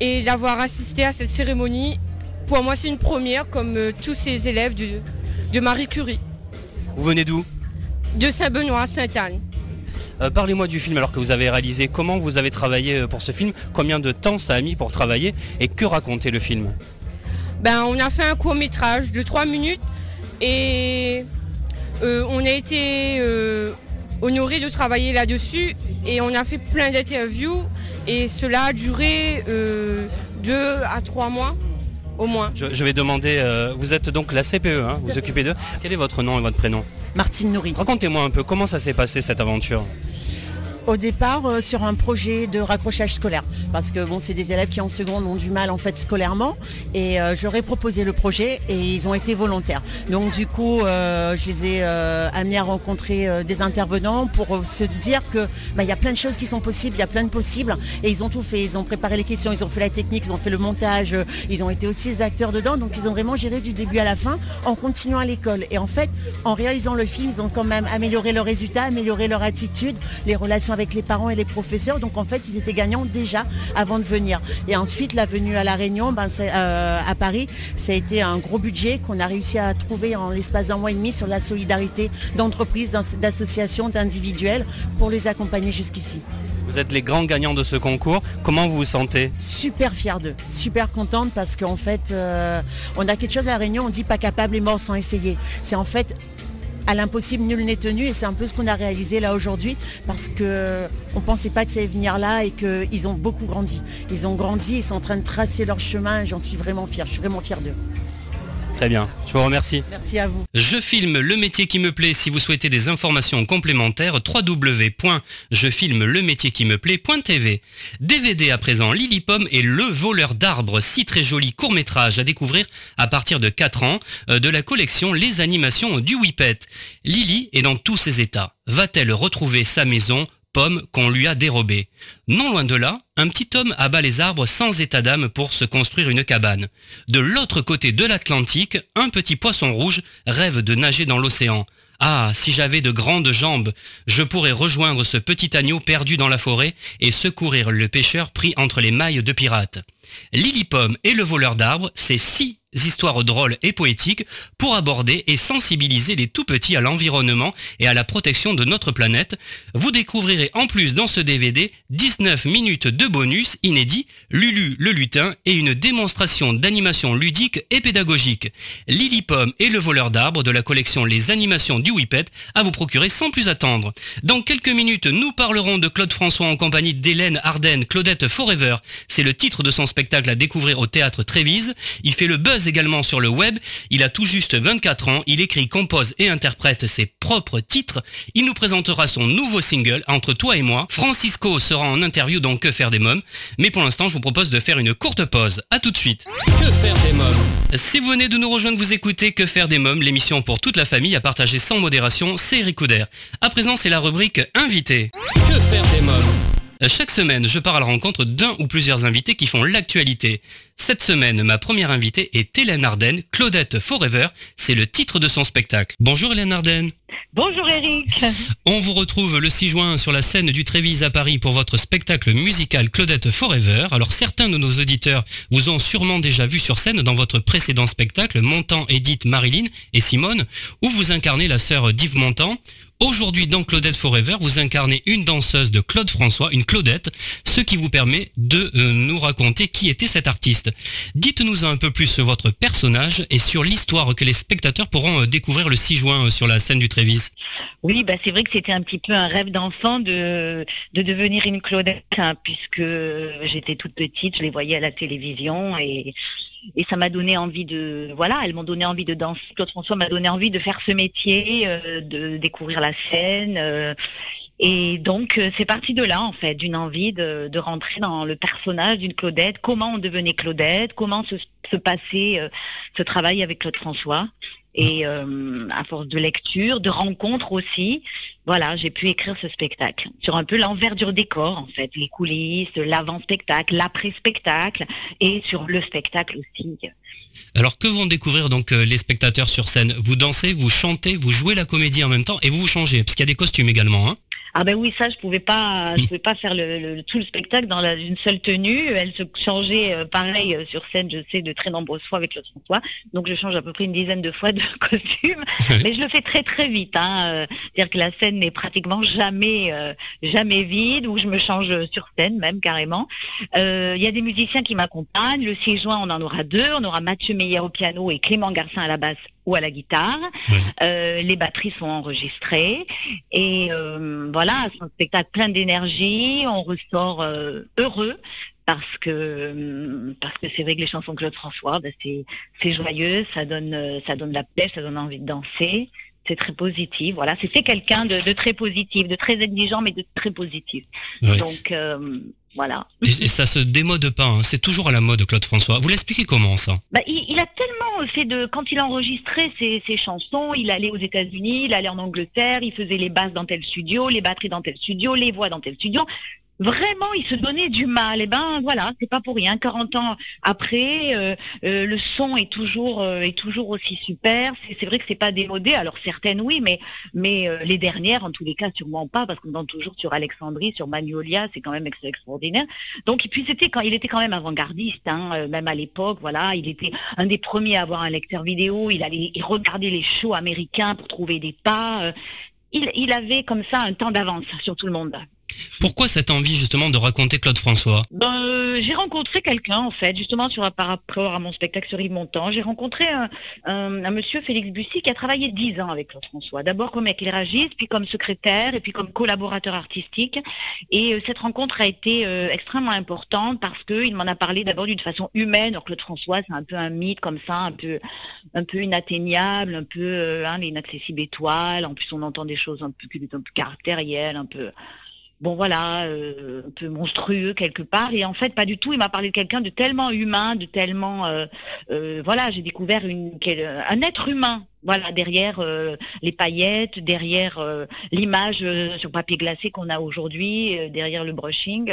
et d'avoir assisté à cette cérémonie. Pour moi, c'est une première comme tous ces élèves de, de Marie Curie, Vous venez d'où? De Saint-Benoît, Sainte-Anne. Euh, Parlez-moi du film alors que vous avez réalisé. Comment vous avez travaillé euh, pour ce film? Combien de temps ça a mis pour travailler? Et que racontait le film? Ben, on a fait un court métrage de 3 minutes et euh, on a été euh, honoré de travailler là-dessus et on a fait plein d'interviews et cela a duré 2 à 3 mois au moins. je, je vais demander, vous êtes donc la CPE, hein, vous vous occupez d'eux. Quel est votre nom et votre prénom? Martine Nourri. Racontez-moi un peu comment ça s'est passé cette aventure? Au départ, euh, sur un projet de raccrochage scolaire, parce que bon, c'est des élèves qui en seconde ont du mal en fait scolairement, et euh, j'aurais proposé le projet et ils ont été volontaires. Donc du coup, euh, je les ai amenés à rencontrer des intervenants pour se dire que bah, il y a plein de choses qui sont possibles, il y a plein de possibles, et ils ont tout fait. Ils ont préparé les questions, ils ont fait la technique, ils ont fait le montage, ils ont été aussi les acteurs dedans, donc ils ont vraiment géré du début à la fin en continuant à l'école. Et en fait, en réalisant le film, ils ont quand même amélioré leurs résultats, amélioré leur attitude, les relations avec les parents et les professeurs. Donc en fait, ils étaient gagnants déjà avant de venir. Et ensuite, la venue à La Réunion, ben, euh, à Paris, ça a été un gros budget qu'on a réussi à trouver en l'espace d'un mois et demi sur la solidarité d'entreprises, d'as- d'associations, d'individuels pour les accompagner jusqu'ici. Vous êtes les grands gagnants de ce concours. Comment vous vous sentez? Super fière d'eux, super contente parce qu'en fait, euh, on a quelque chose à la Réunion, on dit pas capable et mort sans essayer. C'est en fait à l'impossible, nul n'est tenu et c'est un peu ce qu'on a réalisé là aujourd'hui parce que on pensait pas que ça allait venir là et qu'ils ont beaucoup grandi. Ils ont grandi, ils sont en train de tracer leur chemin et j'en suis vraiment fière, je suis vraiment fière d'eux. Très bien, je vous remercie. Merci à vous. Je filme le métier qui me plaît. Si vous souhaitez des informations complémentaires, www.jefilmelemetier-qui-me-plaît.tv. DVD à présent, Lily Pomme et Le voleur d'arbres, six très jolis courts-métrages à découvrir à partir de 4 ans euh, de la collection Les animations du Whippet. Lily est dans tous ses états. Va-t-elle retrouver sa maison qu'on lui a dérobée. Non loin de là, un petit homme abat les arbres sans état d'âme pour se construire une cabane. De l'autre côté de l'Atlantique, un petit poisson rouge rêve de nager dans l'océan. Ah, si j'avais de grandes jambes, je pourrais rejoindre ce petit agneau perdu dans la forêt et secourir le pêcheur pris entre les mailles de pirates. Lily Pomme et le voleur d'arbres, c'est six histoires drôles et poétiques pour aborder et sensibiliser les tout petits à l'environnement et à la protection de notre planète. Vous découvrirez en plus dans ce DVD 19 minutes de bonus inédits, Lulu le lutin et une démonstration d'animation ludique et pédagogique. Lily Pomme et le voleur d'arbres de la collection Les animations du Whippet à vous procurer sans plus attendre. Dans quelques minutes, nous parlerons de Claude François en compagnie d'Hélène Arden, Claudette Forever. C'est le titre de son spectacle à découvrir au théâtre Trévise. Il fait le buzz également sur le web. Il a tout juste 24 ans. Il écrit, compose et interprète ses propres titres. Il nous présentera son nouveau single, Entre toi et moi. Francisco sera en interview dans Que faire des mômes. Mais pour l'instant, je vous propose de faire une courte pause. À tout de suite. Que faire des mômes? Si vous venez de nous rejoindre, vous écoutez Que faire des mômes, l'émission pour toute la famille à partager sans modération, c'est Eric Couder. À présent, c'est la rubrique Invité. Que faire des mômes? Chaque semaine, je pars à la rencontre d'un ou plusieurs invités qui font l'actualité. Cette semaine, ma première invitée est Hélène Arden, Claudette Forever, c'est le titre de son spectacle. Bonjour Hélène Arden. Bonjour Eric. On vous retrouve le 6 juin sur la scène du Trévise à Paris pour votre spectacle musical Claudette Forever. Alors certains de nos auditeurs vous ont sûrement déjà vu sur scène dans votre précédent spectacle Montant, Edith, Marilyn et Simone, où vous incarnez la sœur d'Yves Montand. Aujourd'hui, dans Claudette Forever, vous incarnez une danseuse de Claude François, une Claudette, ce qui vous permet de euh, nous raconter qui était cet artiste. Dites-nous un peu plus sur votre personnage et sur l'histoire que les spectateurs pourront euh, découvrir le 6 juin euh, sur la scène du Trévise. Oui, bah c'est vrai que c'était un petit peu un rêve d'enfant de, de devenir une Claudette, hein, puisque j'étais toute petite, je les voyais à la télévision et, et ça m'a donné envie de, voilà, elles m'ont donné envie de danser. Claude François m'a donné envie de faire ce métier, euh, de découvrir la scène. euh, et donc euh, c'est parti de là en fait, d'une envie de, de rentrer dans le personnage d'une Claudette, comment on devenait Claudette, comment se, se passait euh, ce travail avec Claude François? Et euh, à force de lecture, de rencontres aussi, voilà, j'ai pu écrire ce spectacle sur un peu l'envers du décor en fait, les coulisses, l'avant-spectacle, l'après-spectacle et sur le spectacle aussi. Alors que vont découvrir donc euh, les spectateurs sur scène? Vous dansez, vous chantez, vous jouez la comédie en même temps et vous vous changez, parce qu'il y a des costumes également. Hein? Ah ben oui, ça je pouvais pas, je pouvais pas faire le, tout le spectacle dans la, une seule tenue. Elle se changeait euh, pareil euh, sur scène, je sais, de très nombreuses fois avec Claude François. Donc je change à peu près une dizaine de fois de costume, mais je le fais très très vite. Hein. C'est-à-dire que la scène n'est pratiquement jamais jamais vide, ou je me change sur scène même carrément. Il y a des musiciens qui m'accompagnent. Le 6 juin, on en aura deux. On aura Mathieu Meyer au piano et Clément Garcin à la basse ou à la guitare. Euh, les batteries sont enregistrées et euh, voilà, c'est un spectacle plein d'énergie. On ressort euh, heureux parce que parce que c'est vrai que les chansons de Claude François, ben, c'est c'est joyeux, ça donne ça donne la paix, ça donne envie de danser. C'est très positif. Voilà, c'était quelqu'un de, très positif, de très exigeant, mais de très positif. Donc voilà. Et, ça se démode pas, hein. c'est toujours à la mode, Claude François. Vous l'expliquez comment ça? Bah, il, a tellement fait de. Quand il enregistrait ses, ses chansons, il allait aux États-Unis, il allait en Angleterre, il faisait les basses dans tel studio, les batteries dans tel studio, les voix dans tel studio vraiment il se donnait du mal. Et eh ben voilà, c'est pas pour rien. 40 ans après, euh, euh, le son est toujours euh, est toujours aussi super. C'est vrai que c'est pas démodé. Alors certaines oui, mais mais les dernières en tous les cas sûrement pas parce qu'on entend toujours sur Alexandrie, sur Magnolia, c'est quand même extraordinaire. Donc puis c'était quand il était quand même avant-gardiste, hein, même à l'époque. Voilà, il était un des premiers à avoir un lecteur vidéo. Il allait regarder les shows américains pour trouver des pas. Il, il avait comme ça un temps d'avance sur tout le monde. Pourquoi cette envie justement de raconter Claude François? Ben, euh, J'ai rencontré quelqu'un en fait, justement sur, par rapport à mon spectacle sur Yves Montand. J'ai rencontré un, monsieur Félix Bussy qui a travaillé dix ans avec Claude François. D'abord comme éclairagiste, puis comme secrétaire, et puis comme collaborateur artistique. Et euh, cette rencontre a été euh, extrêmement importante parce qu'il m'en a parlé d'abord d'une façon humaine. Alors Claude François, c'est un peu un mythe comme ça, un peu, un peu inatteignable, un peu hein, inaccessible étoile. En plus, on entend des choses un peu, un peu caractérielles, un peu bon voilà, euh, un peu monstrueux quelque part. Et en fait, pas du tout. Il m'a parlé de quelqu'un de tellement humain, de tellement, euh, euh, voilà, j'ai découvert une, un être humain. Voilà, derrière les paillettes, derrière l'image sur papier glacé qu'on a aujourd'hui, derrière le brushing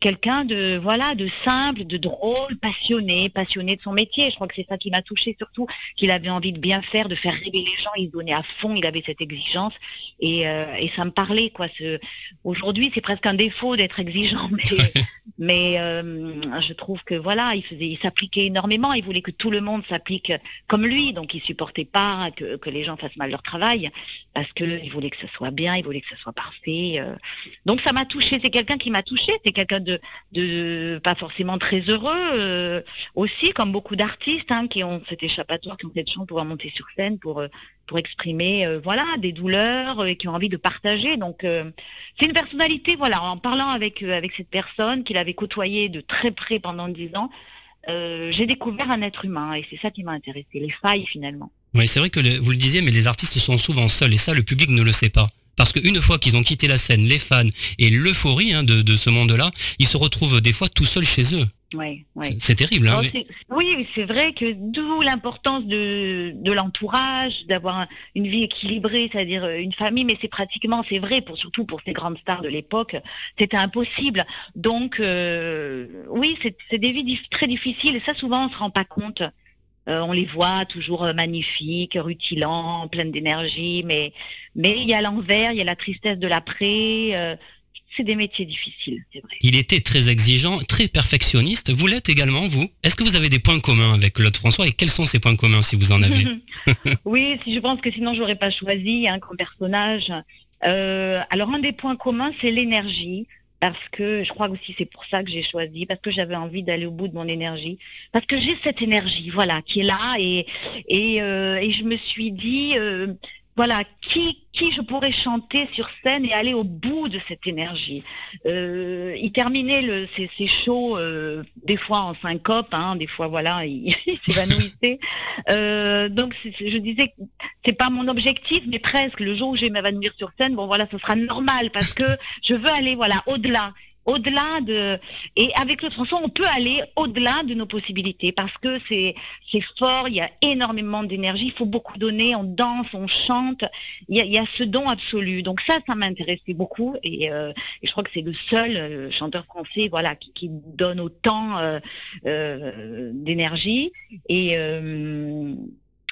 quelqu'un de voilà de simple, de drôle, passionné, passionné de son métier. Je crois que c'est ça qui m'a touché surtout, qu'il avait envie de bien faire, de faire rêver les gens. Il donnait à fond, il avait cette exigence et, euh, et ça me parlait quoi. Ce... Aujourd'hui, c'est presque un défaut d'être exigeant, mais, mais euh, je trouve que voilà, il faisait, il s'appliquait énormément. Il voulait que tout le monde s'applique comme lui, donc il supportait pas que, que les gens fassent mal leur travail parce que il voulait que ce soit bien, il voulait que ce soit parfait. Euh. Donc ça m'a touché. C'est quelqu'un qui m'a touché. C'est quelqu'un de, pas forcément très heureux euh, aussi, comme beaucoup d'artistes hein, qui ont cet échappatoire, qui ont cette chance de pouvoir monter sur scène pour euh, exprimer euh, voilà des douleurs et qui ont envie de partager. Donc c'est une personnalité. Voilà, en parlant avec cette personne qu'il avait côtoyé de très près pendant dix ans, j'ai découvert un être humain et c'est ça qui m'a intéressé, les failles finalement. Oui, c'est vrai que vous le disiez, mais les artistes sont souvent seuls et ça, le public ne le sait pas. Parce qu'une fois qu'ils ont quitté la scène, les fans et l'euphorie hein, de, ce monde-là, ils se retrouvent des fois tout seuls chez eux. C'est terrible. Hein, oui, c'est vrai que d'où l'importance de, l'entourage, d'avoir une vie équilibrée, c'est-à-dire euh, une famille, mais c'est pratiquement, c'est vrai, pour surtout pour ces grandes stars de l'époque, c'était impossible. Donc, euh, oui, c'est des vies très difficiles et ça, souvent, on ne se rend pas compte. Euh, on les voit toujours euh, magnifiques, rutilants, pleines d'énergie, mais mais il y a l'envers, il y a la tristesse de l'après. Euh, c'est des métiers difficiles, c'est vrai. Il était très exigeant, très perfectionniste. Vous l'êtes également, vous? Est-ce que vous avez des points communs avec Claude François et quels sont ces points communs si vous en avez? Oui, je pense que sinon j'aurais pas choisi hein, comme personnage. alors un des points communs, c'est l'énergie parce que je crois aussi c'est pour ça que j'ai choisi, parce que j'avais envie d'aller au bout de mon énergie, parce que j'ai cette énergie, voilà, qui est là, et et, euh, et je me suis dit, euh, voilà, qui, qui je pourrais chanter sur scène et aller au bout de cette énergie. Euh, il terminait le, ses, shows euh, des fois en syncope, hein, des fois voilà, il, s'évanouissait. Euh, donc je disais, c'est pas mon objectif, mais presque. Le jour où je vais m'évanouir sur scène, bon voilà, ce sera normal parce que je veux aller voilà au-delà. Au-delà de et avec le chanson on peut aller au-delà de nos possibilités parce que c'est c'est fort, il y a énormément d'énergie, il faut beaucoup donner, on danse, on chante, il y a, ce don absolu. Donc ça, ça m'intéressait beaucoup et, euh, je crois que c'est le seul euh, chanteur français voilà qui, donne autant euh, d'énergie et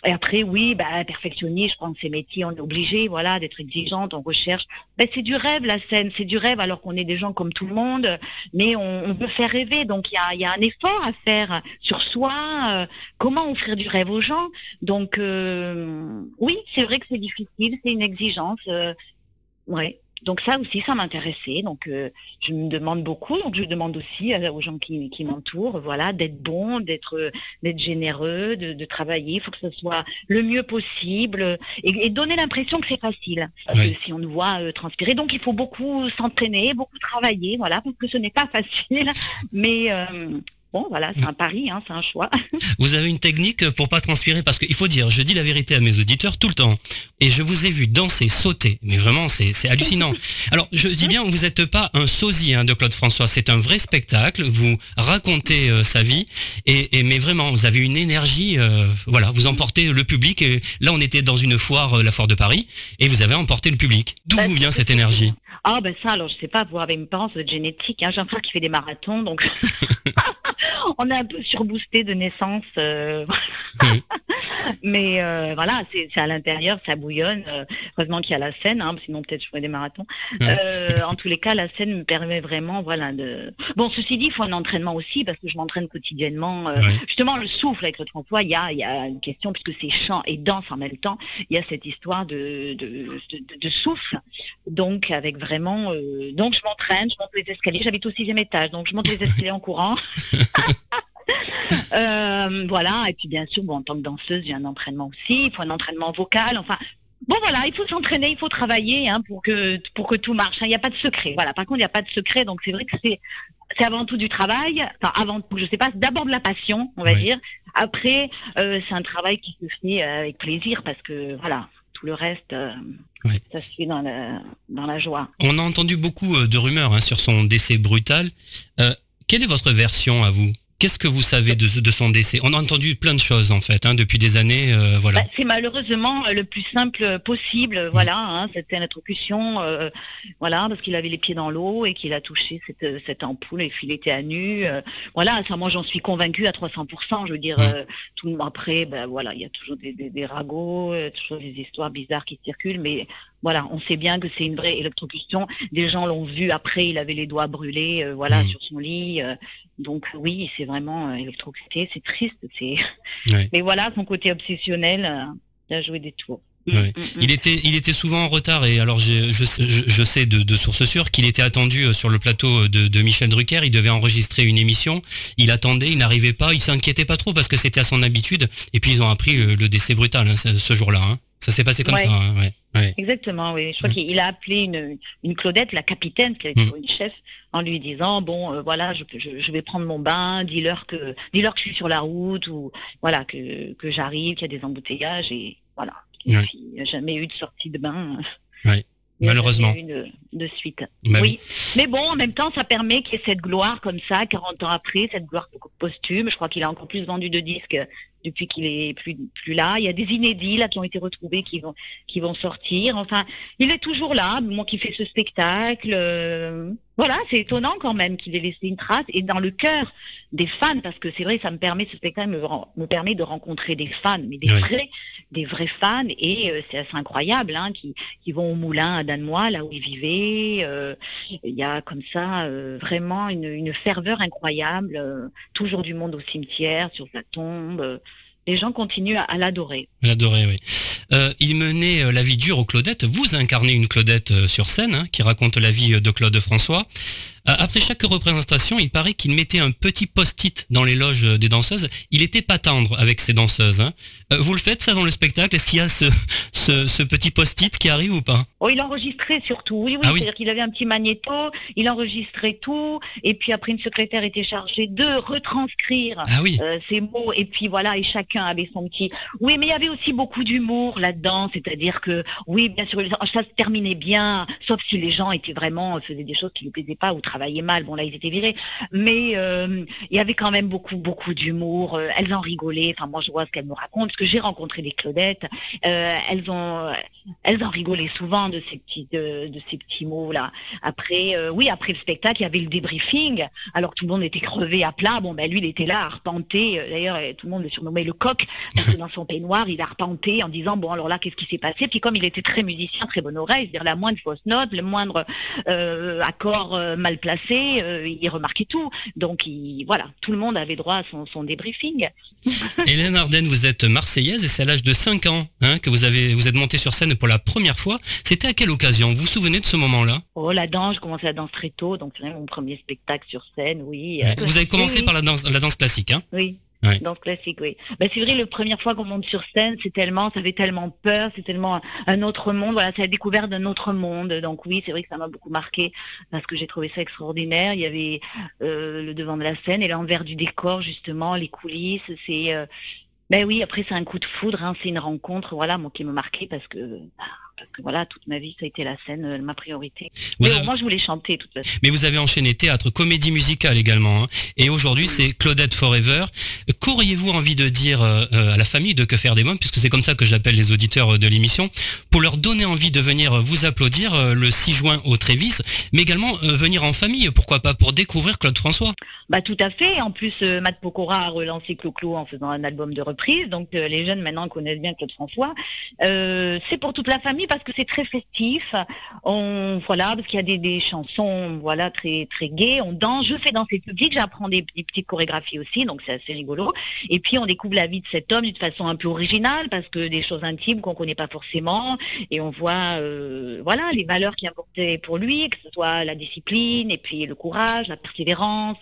et après, oui, bah, perfectionner, je que ces métiers, on est obligé, voilà, d'être exigeante, on recherche. Ben, c'est du rêve, la scène, c'est du rêve, alors qu'on est des gens comme tout le monde, mais on, on peut faire rêver. Donc, il y a, y a un effort à faire sur soi. euh, comment offrir du rêve aux gens Donc, euh, oui, c'est vrai que c'est difficile, c'est une exigence. euh, ouais. Donc ça aussi, ça m'intéressait. Donc euh, je me demande beaucoup. Donc je demande aussi euh, aux gens qui, qui m'entourent, voilà, d'être bon, d'être d'être généreux, de, de travailler. Il faut que ce soit le mieux possible et, et donner l'impression que c'est facile. Oui. si on nous voit euh, transpirer, donc il faut beaucoup s'entraîner, beaucoup travailler, voilà, parce que ce n'est pas facile. Mais bon, voilà, c'est un pari, hein, c'est un choix. Vous avez une technique pour pas transpirer parce qu'il faut dire, je dis la vérité à mes auditeurs tout le temps. Et je vous ai vu danser, sauter. Mais vraiment, c'est hallucinant. Alors, je dis bien, vous n'êtes pas un sosie hein, de Claude François. C'est un vrai spectacle. Vous racontez euh, sa vie. Et, et- mais vraiment, vous avez une énergie. euh, voilà, vous emportez le public. Et là, on était dans une foire, euh, la foire de Paris, et vous avez emporté le public. D'où Bah, vous vient cette énergie? Ah ben ça, alors je sais pas, vous avec mes parents, c'est génétique. Hein. J'ai un frère qui fait des marathons, donc on est un peu surboosté de naissance. euh. Mais euh, voilà, c'est à l'intérieur, ça bouillonne. euh, heureusement qu'il y a la scène, hein, sinon peut-être je ferais des marathons. En tous les cas, la scène me permet vraiment, voilà, de. Bon, ceci dit, il faut un entraînement aussi parce que je m'entraîne quotidiennement. Justement, le souffle avec le François, il y a, y a une question puisque c'est chant et danse en même temps. Il y a cette histoire de, de, de, de souffle. Donc, avec vraiment. donc, je m'entraîne, je monte les escaliers. J'habite au sixième étage, donc je monte les escaliers en courant. Euh, voilà, et puis bien sûr, bon, en tant que danseuse, j'ai un entraînement aussi. Il faut un entraînement vocal. Enfin, bon, voilà, il faut s'entraîner, il faut travailler hein, pour que pour que tout marche. hein. Il n'y a pas de secret. Voilà. Par contre, il n'y a pas de secret, donc c'est vrai que c'est c'est avant tout du travail. Enfin, avant tout, je sais pas, d'abord de la passion, on va dire. Après, euh, c'est un travail qui se fait euh, avec plaisir parce que voilà, tout le reste, euh, ça se fait dans la dans la joie. On a entendu beaucoup de rumeurs hein, sur son décès brutal. Euh, quelle est votre version à vous? Qu'est-ce que vous savez de, de son décès? On a entendu plein de choses en fait hein, depuis des années. euh, voilà. Bah, c'est malheureusement euh, le plus simple possible, euh, voilà, hein, c'était une électrocution, euh, voilà, parce qu'il avait les pieds dans l'eau et qu'il a touché cette, cette ampoule et qu'il était à nu, euh, voilà, ça moi j'en suis convaincue à 300%, je veux dire, Mm. tout le monde après, ben voilà, il y a toujours des, des, des ragots, toujours des histoires bizarres qui circulent, mais voilà, on sait bien que c'est une vraie électrocution, des gens l'ont vu après, il avait les doigts brûlés, euh, voilà, Mm. sur son lit, euh, donc oui, c'est vraiment euh, électrocuté, c'est triste, c'est... Ouais. Mais voilà, son côté obsessionnel, euh, il a joué des tours. Mm, Ouais. mm, mm. Il était, il était souvent en retard et alors je, je, je, je sais de, de sources sûres qu'il était attendu euh, sur le plateau de, de Michel Drucker. Il devait enregistrer une émission. Il attendait, il n'arrivait pas. Il s'inquiétait pas trop parce que c'était à son habitude. Et puis ils ont appris le, le décès brutal hein, ce, ce jour-là. hein. Ça s'est passé comme Ouais. ça. hein, ouais. Ouais. Exactement, oui. Je crois qu'il a appelé une, une Claudette, la capitaine, qui est Mm. une chef, en lui disant bon, euh, voilà, je, je, je vais prendre mon bain, dis-leur que, dis-leur que je suis sur la route ou voilà que, que j'arrive, qu'il y a des embouteillages et voilà. Il n'y a jamais eu de sortie de bain. A Malheureusement. de suite. Bah oui. Mais bon, en même temps, ça permet qu'il y ait cette gloire comme ça, 40 ans après, cette gloire posthume. Je crois qu'il a encore plus vendu de disques depuis qu'il est plus, plus là. Il y a des inédits là qui ont été retrouvés qui vont, qui vont sortir. Enfin, il est toujours là, moi qui fais ce spectacle. euh, voilà, c'est étonnant quand même qu'il ait laissé une trace et dans le cœur des fans, parce que c'est vrai, ça me permet, ce spectacle me, permet de rencontrer des fans, mais des Oui. vrais, des vrais fans et euh, c'est assez incroyable, hein, qui, qui vont au moulin à Danois, là où il vivait. euh, Il y a comme ça euh, vraiment une, une ferveur incroyable, euh, toujours du monde au cimetière, sur sa tombe. euh, les gens continuent à, à l'adorer. Adorait, oui. Euh, il menait euh, la vie dure aux Claudettes. Vous incarnez une Claudette euh, sur scène hein, qui raconte la vie de Claude François. Après chaque représentation, il paraît qu'il mettait un petit post-it dans les loges des danseuses. Il était pas tendre avec ses danseuses. hein. Vous le faites ça dans le spectacle? Est-ce qu'il y a ce, ce, ce petit post-it qui arrive ou pas? Oh, il enregistrait surtout, oui, oui, Ah oui. c'est-à-dire qu'il avait un petit magnéto, il enregistrait tout, et puis après une secrétaire était chargée de retranscrire Ah oui. euh, ces mots, et puis voilà, et chacun avait son petit... Oui, mais il y avait aussi beaucoup d'humour là-dedans, c'est-à-dire que oui, bien sûr, ça se terminait bien, sauf si les gens étaient vraiment faisaient des choses qui ne plaisaient pas ou travaillaient mal. Bon là, ils étaient virés, mais euh, il y avait quand même beaucoup, beaucoup d'humour. Euh, elles en rigolaient. Enfin, moi, je vois ce qu'elles me racontent parce que j'ai rencontré des Claudettes. Euh, elles ont, elles en rigolaient souvent de ces petits, de, ces petits mots là. Après, oui, après le spectacle, il y avait le débriefing. Alors tout le monde était crevé à plat. Bon, ben lui, il était là, à arpenter. D'ailleurs, tout le monde le surnommait le coq parce que dans son peignoir, il a arpenté en disant bon, alors là, qu'est-ce qui s'est passé? Puis comme il était très musicien, très bonne oreille, c'est-à-dire la moindre fausse note, le moindre accord mal placé, il remarquait tout. Donc il, voilà, tout le monde avait droit à son, débriefing. Hélène Ardenne, vous êtes marseillaise et c'est à l'âge de 5 ans hein, que vous avez vous êtes montée sur scène pour la première fois. C'était à quelle occasion? Vous vous souvenez de ce moment-là? Oh la danse, je commençais la danse très tôt, donc c'est mon premier spectacle sur scène, oui. Vous avez commencé par la danse, la danse classique, hein? Oui. Dans classique, oui. Ben, c'est vrai, la première fois qu'on monte sur scène, c'est tellement, ça fait tellement peur, c'est tellement un autre monde. Voilà, c'est la découverte d'un autre monde. Donc oui, c'est vrai que ça m'a beaucoup marqué parce que j'ai trouvé ça extraordinaire. Il y avait euh, le devant de la scène et l'envers du décor, justement, les coulisses. C'est, euh, ben oui, après c'est un coup de foudre, hein, c'est une rencontre, voilà, moi qui me marquait parce que parce que voilà, toute ma vie, ça a été la scène, euh, ma priorité. mais moi, je voulais chanter, toute façon. Mais vous avez enchaîné théâtre, comédie musicale également, hein. et aujourd'hui, c'est Claudette Forever. Qu'auriez-vous envie de dire euh, euh, à la famille de Que faire des mômes, puisque c'est comme ça que j'appelle les auditeurs de l'émission, pour leur donner envie de venir vous applaudir le 6 juin au Trévis, mais également venir en famille, pourquoi pas, pour découvrir Claude François? Bah tout à fait. En plus, Matt Pokora a relancé Clo-Clo en faisant un album de reprise, donc les jeunes maintenant connaissent bien Claude François. c'est pour toute la famille parce que c'est très festif. On, voilà, parce qu'il y a des, chansons, voilà, très très gaies. On danse, je fais danser le public, j'apprends des, petites chorégraphies aussi, donc c'est assez rigolo. Et puis on découvre la vie de cet homme d'une façon un peu originale, parce que des choses intimes qu'on connaît pas forcément, et on voit, euh, voilà, les valeurs qui importaient pour lui, que ce soit la discipline, et puis le courage, la persévérance,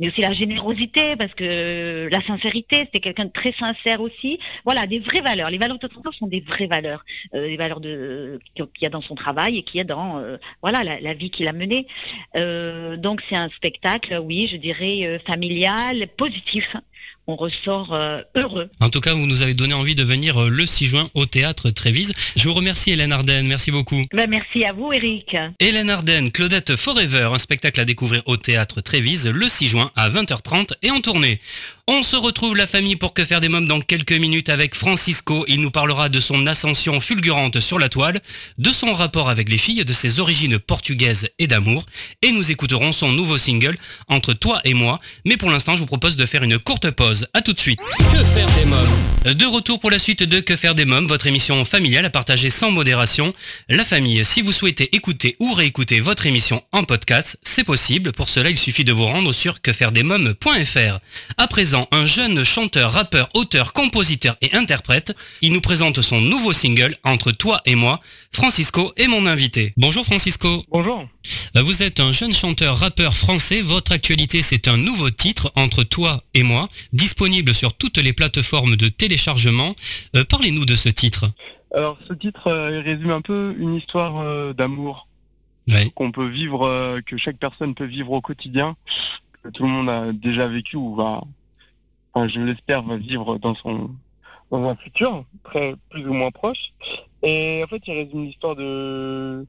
mais aussi la générosité, parce que la sincérité, c'était quelqu'un de très sincère aussi. Voilà, des vraies valeurs. Les valeurs de François sont des vraies valeurs, euh, des valeurs de euh, qu'il y a dans son travail et qu'il y a dans euh, voilà la, vie qu'il a menée. Euh, donc c'est un spectacle, oui, je dirais familial, positif on ressort euh, heureux. En tout cas, vous nous avez donné envie de venir euh, le 6 juin au théâtre Trévise. Je vous remercie Hélène Ardenne, merci beaucoup. Ben, merci à vous Eric. Hélène Ardenne, Claudette Forever, un spectacle à découvrir au théâtre Trévise le 6 juin à 20h30 et en tournée. On se retrouve la famille pour que faire des mômes dans quelques minutes avec Francisco. Il nous parlera de son ascension fulgurante sur la toile, de son rapport avec les filles, de ses origines portugaises et d'amour. Et nous écouterons son nouveau single, Entre toi et moi. Mais pour l'instant, je vous propose de faire une courte pause a tout de suite. Que faire des mômes? De retour pour la suite de Que faire des mômes, votre émission familiale à partager sans modération. La famille, si vous souhaitez écouter ou réécouter votre émission en podcast, c'est possible. Pour cela, il suffit de vous rendre sur quefairedesmômes.fr. À présent, un jeune chanteur, rappeur, auteur, compositeur et interprète, il nous présente son nouveau single Entre toi et moi. Francisco est mon invité. Bonjour Francisco. Bonjour. Euh, vous êtes un jeune chanteur, rappeur français. Votre actualité, c'est un nouveau titre, Entre toi et moi, disponible sur toutes les plateformes de téléchargement. Euh, parlez-nous de ce titre. Alors, ce titre euh, résume un peu une histoire d'amour qu'on peut vivre, que chaque personne peut vivre au quotidien, que tout le monde a déjà vécu ou va, je l'espère, va vivre dans son dans un futur très plus ou moins proche. Et en fait, il résume l'histoire de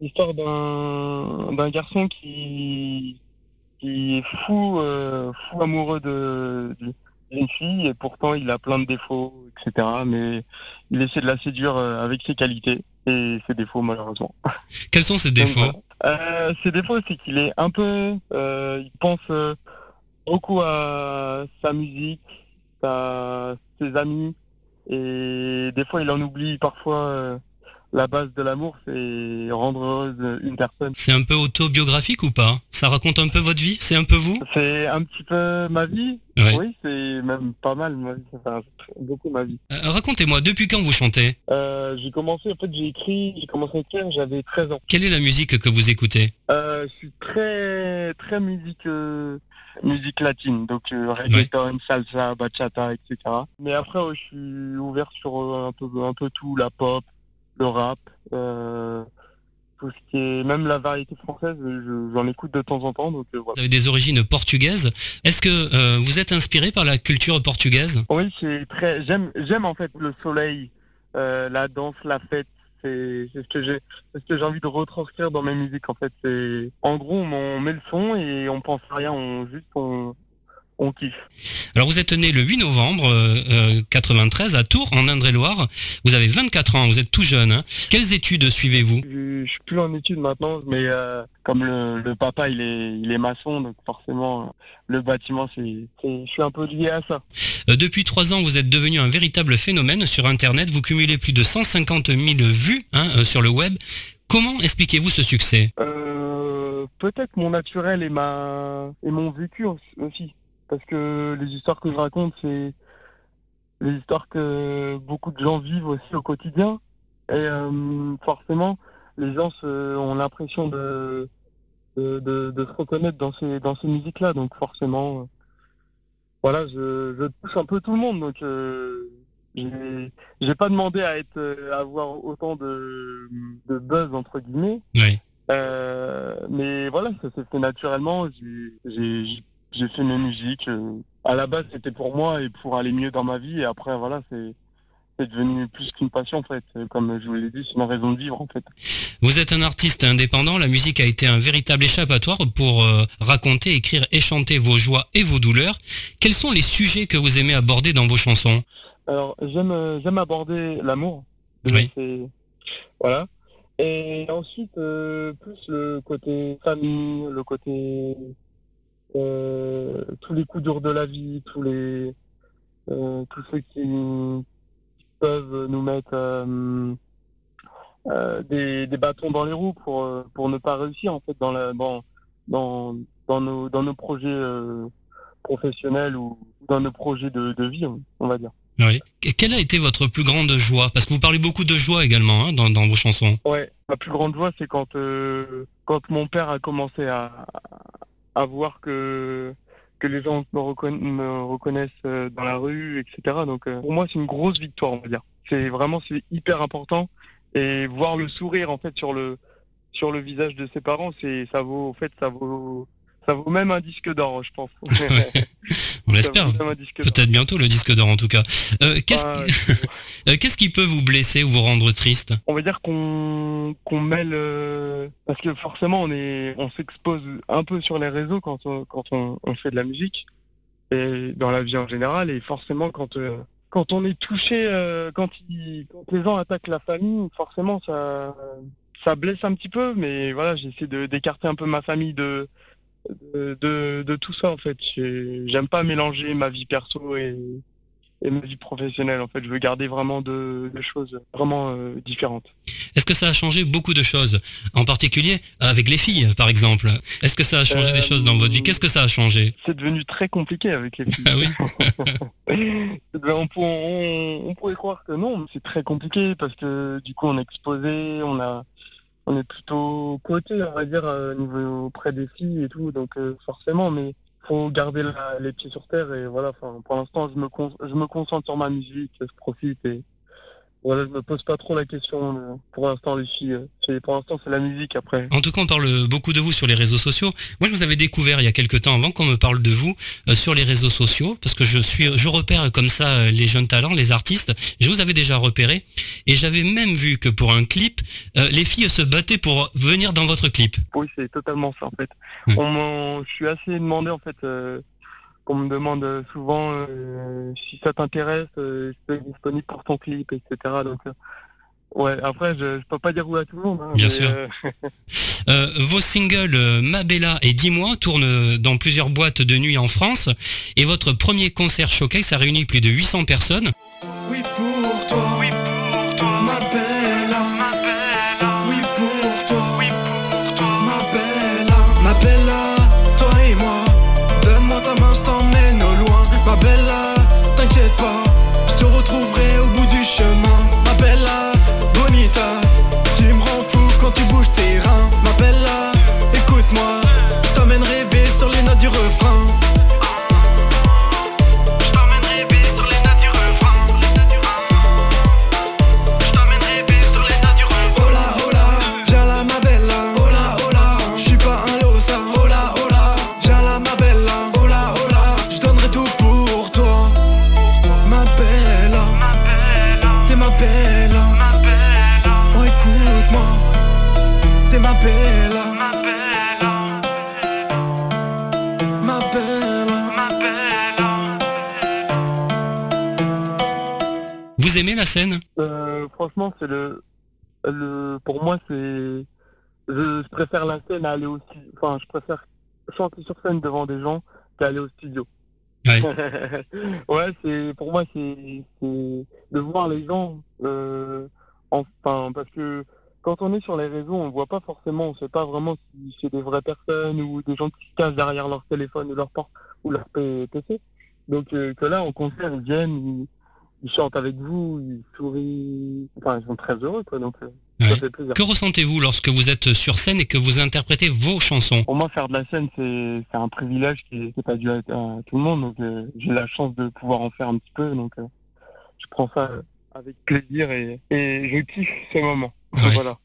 l'histoire d'un d'un garçon qui qui est fou euh, fou amoureux de d'une fille et pourtant il a plein de défauts etc mais il essaie de la séduire euh, avec ses qualités et ses défauts malheureusement quels sont ses défauts? euh, ses défauts c'est qu'il est un peu euh, il pense beaucoup à sa musique à ses amis et des fois, il en oublie parfois euh, la base de l'amour, c'est rendre heureuse une personne. C'est un peu autobiographique ou pas? Ça raconte un peu votre vie? C'est un peu vous? C'est un petit peu ma vie. Oui, c'est même pas mal ma vie. Ça beaucoup ma vie. Euh, racontez-moi, depuis quand vous chantez? Euh, J'ai commencé, en fait, j'ai écrit, j'ai commencé à écrire, j'avais 13 ans. Quelle est la musique que vous écoutez? Je suis très, très musique musique latine, donc euh, reggaeton, salsa, bachata, etc. Mais après, je suis ouvert sur euh, un peu, un peu tout, la pop, le rap, euh, tout ce qui est, même la variété française, j'en écoute de temps en temps. Donc, voilà. Vous avez des origines portugaises. Est-ce que vous êtes inspiré par la culture portugaise? Oui, c'est très. J'aime, j'aime en fait le soleil la danse, la fête, c'est ce que j'ai envie de retranscrire dans mes musiques en fait. C'est en gros on met le son et on pense à rien on juste on, on kiffe. Alors vous êtes né le 8 novembre 93 à Tours en Indre-et-Loire. Vous avez 24 ans, vous êtes tout jeune. Hein. Quelles études suivez-vous? Je, suis plus en études maintenant, mais euh, comme le, papa il est il est maçon, donc forcément le bâtiment c'est je suis un peu lié à ça. Euh, depuis trois ans, vous êtes devenu un véritable phénomène sur Internet. Vous cumulez plus de 150 000 vues hein, euh, sur le web. Comment expliquez-vous ce succès? Peut-être mon naturel et ma et mon vécu aussi parce que les histoires que je raconte, c'est les histoires que beaucoup de gens vivent aussi au quotidien. Et euh, forcément, les gens ont l'impression de de, se reconnaître dans ces, dans ces musiques-là. Donc forcément, euh, voilà, je, je, touche un peu tout le monde. Donc euh, j'ai pas demandé à être à avoir autant de, de buzz entre guillemets. mais voilà, ça s'est fait naturellement. J'ai j'ai fait mes musiques. Euh, à la base, c'était pour moi et pour aller mieux dans ma vie. Et après, voilà, c'est c'est devenu plus qu'une passion en fait. Comme je vous l'ai dit, c'est ma raison de vivre en fait. Vous êtes un artiste indépendant, la musique a été un véritable échappatoire pour euh, raconter, écrire et chanter vos joies et vos douleurs. Quels sont les sujets que vous aimez aborder dans vos chansons? Alors j'aime euh, j'aime aborder l'amour. Oui. Voilà. Et ensuite plus le côté famille, le côté tous les coups durs de la vie, tous les euh, tous ceux qui peuvent nous mettre euh, des, des, bâtons dans les roues pour pour ne pas réussir en fait dans la dans dans dans nos dans nos projets professionnels ou dans nos projets de, de vie, on va dire. Oui. quelle a été votre plus grande joie? Parce que vous parlez beaucoup de joie également hein, dans, dans, vos chansons. Ouais, ma plus grande joie, c'est quand quand mon père a commencé à, à voir que que les gens me, reconnaissent euh, dans la rue, etc. Donc euh, pour moi c'est une grosse victoire, on va dire. C'est vraiment c'est hyper important et voir le sourire en fait sur le sur le visage de ses parents, c'est ça vaut en fait ça vaut ça vaut même un disque d'or, je pense. On l'espère. Peut-être bientôt le disque d'or en tout cas. Euh, euh, qu'est-ce qui peut vous blesser ou vous rendre triste? On va dire qu'on qu'on mêle euh, parce que forcément on est on s'expose un peu sur les réseaux quand on, quand on, fait de la musique et dans la vie en général et forcément quand quand on est touché quand, quand les gens attaquent la famille forcément ça ça blesse un petit peu mais voilà j'essaie d'écarter un peu ma famille de de, de, tout ça en fait. J'aime pas mélanger ma vie perso et, et ma vie professionnelle. En fait, je veux garder vraiment de, choses vraiment euh, différentes. Est-ce que ça a changé beaucoup de choses, en particulier avec les filles, par exemple? Est-ce que ça a changé des choses dans votre vie? Qu'est-ce que ça a changé? C'est devenu très compliqué avec les filles. Ah oui on, on, pourrait croire que non, mais c'est très compliqué parce que du coup on est exposé, on a on est plutôt côté, on va dire, euh, niveau auprès des filles et tout, donc euh, forcément, mais faut garder les pieds sur terre et voilà. Pour l'instant, je me je me concentre sur ma musique, je profite et voilà, je me pose pas trop la question euh, pour l'instant les filles. Euh, pour l'instant c'est la musique après. En tout cas, on parle beaucoup de vous sur les réseaux sociaux. Moi, je vous avais découvert il y a quelques temps avant qu'on me parle de vous euh, sur les réseaux sociaux parce que je suis, je repère comme ça les jeunes talents, les artistes. Je vous avais déjà repéré et j'avais même vu que pour un clip, les filles se battaient pour venir dans votre clip. Oui, c'est totalement ça en fait. Hum. On je suis assez demandé en fait qu'on me demande souvent euh, si ça t'intéresse, euh, je suis disponible pour ton clip, etc. Donc, euh, ouais, après, je, je peux pas dire où à tout le monde. Hein, Bien sûr. vos singles Ma Bella et Dis-moi tournent dans plusieurs boîtes de nuit en France et votre premier concert showcase a réuni plus de 800 personnes. La scène Euh, franchement, c'est le, le, pour moi, c'est, je, je préfère la scène à aller au studio. Enfin, je préfère chanter sur scène devant des gens qu'à aller au studio. Ouais. ouais, c'est, pour moi, c'est, de voir les gens, euh, enfin, parce que quand on est sur les réseaux, on voit pas forcément, on sait pas vraiment si c'est des vraies personnes ou des gens qui se cachent derrière leur téléphone ou leur porte ou leur PC. Donc euh, que là, en concert, ils viennent, ils, ils chantent avec vous, ils sourient, enfin, ils sont très heureux, quoi. Donc euh, ça fait plaisir. Que ressentez-vous lorsque vous êtes sur scène et que vous interprétez vos chansons? Pour moi, faire de la scène, c'est c'est un privilège qui n'est pas dû à, à tout le monde. Donc, euh, j'ai la chance de pouvoir en faire un petit peu. Donc, euh, je prends ça avec plaisir et, et je kiffe ce moment. Ouais. Voilà.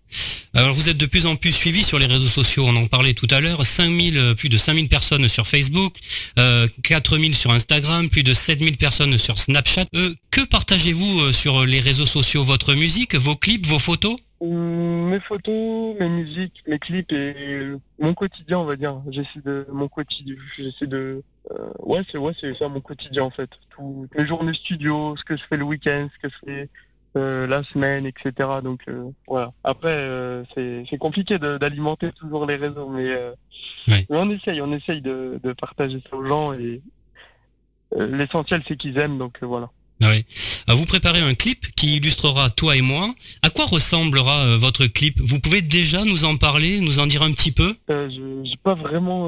Alors vous êtes de plus en plus suivi sur les réseaux sociaux, on en parlait tout à l'heure, 5000, euh, plus de 5000 personnes sur Facebook, euh, 4000 sur Instagram, plus de 7000 personnes sur Snapchat. Euh, que partagez-vous euh, sur les réseaux sociaux? Votre musique, vos clips, vos photos? Hum, Mes photos, mes musiques, mes clips et euh, mon quotidien, on va dire. J'essaie de mon quotidien. J'essaie de. euh, ouais, c'est ouais, c'est ça mon quotidien en fait. Tout, mes journées studio, ce que je fais le week-end, ce que je fais euh, la semaine, etc. Donc euh, voilà. Après, euh, c'est compliqué d'alimenter toujours les réseaux, mais, euh, mais on essaye, on essaye de, de partager ça aux gens et l'essentiel c'est qu'ils aiment. Donc voilà. Oui. Vous préparez un clip qui illustrera toi et moi. À quoi ressemblera votre clip? Vous pouvez déjà nous en parler, nous en dire un petit peu? Je j'ai pas vraiment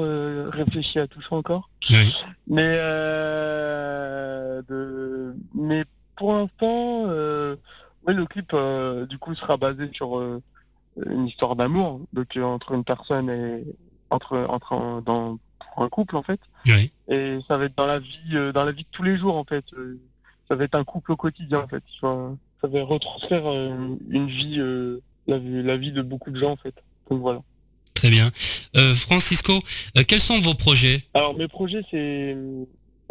réfléchi à tout ça encore. Oui. Mais de mais pour l'instant, euh, ouais, le clip euh, du coup sera basé sur euh, une histoire d'amour, donc euh, entre une personne et entre entre un, dans pour un couple en fait. Oui. Et ça va être dans la vie dans la vie de tous les jours en fait. Ça va être un couple au quotidien en fait. Ça va retranscrire une vie la, vie- la vie de beaucoup de gens en fait. Donc voilà. Très bien. Euh, Francisco, quels sont vos projets? Alors mes projets, c'est,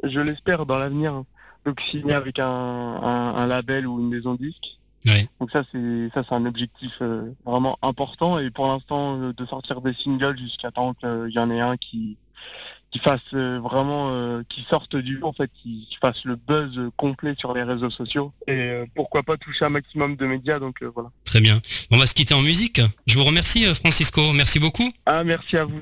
je l'espère dans l'avenir, hein. Donc signer avec un, un, un label ou une maison de. Oui. Donc ça c'est ça c'est un objectif euh, vraiment important et pour l'instant euh, de sortir des singles jusqu'à temps qu'il y en ait un qui qui fasse euh, vraiment euh, qui sorte du lot en fait, qui, qui fasse le buzz euh, complet sur les réseaux sociaux et euh, pourquoi pas toucher un maximum de médias donc euh, voilà. Très bien. On va se quitter en musique. Je vous remercie euh, Francisco, merci beaucoup. Ah merci à vous.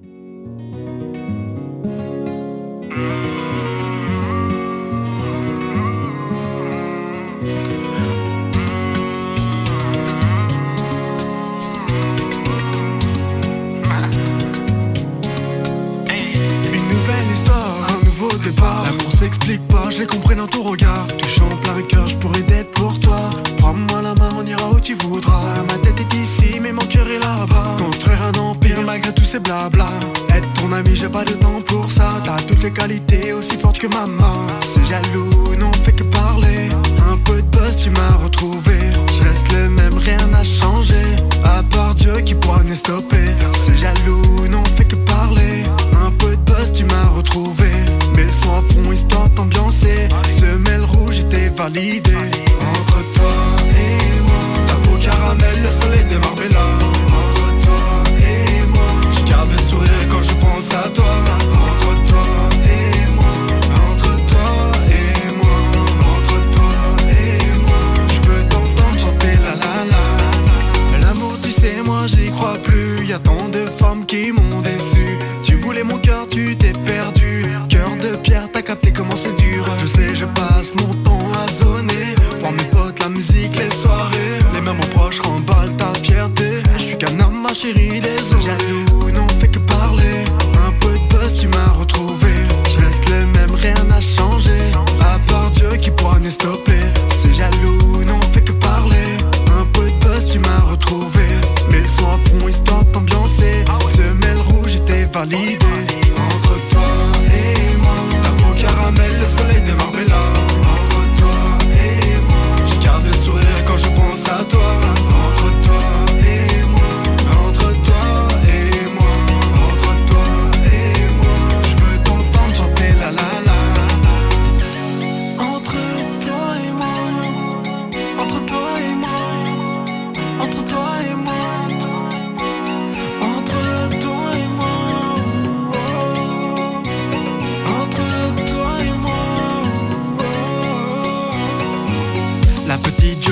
Nouveau départ. L'amour s'explique pas, je l'ai compris dans ton regard. Touchant plein cœur, je pourrais d'être pour toi. Prends-moi la main, on ira où tu voudras. Ma tête est ici, mais mon cœur est là-bas. Construire un empire malgré tous ces blabla. Être ton ami, j'ai pas de temps pour ça. T'as toutes les qualités aussi fortes que ma main. C'est jaloux, non, on fait que parler. Un peu de buzz, tu m'as retrouvé.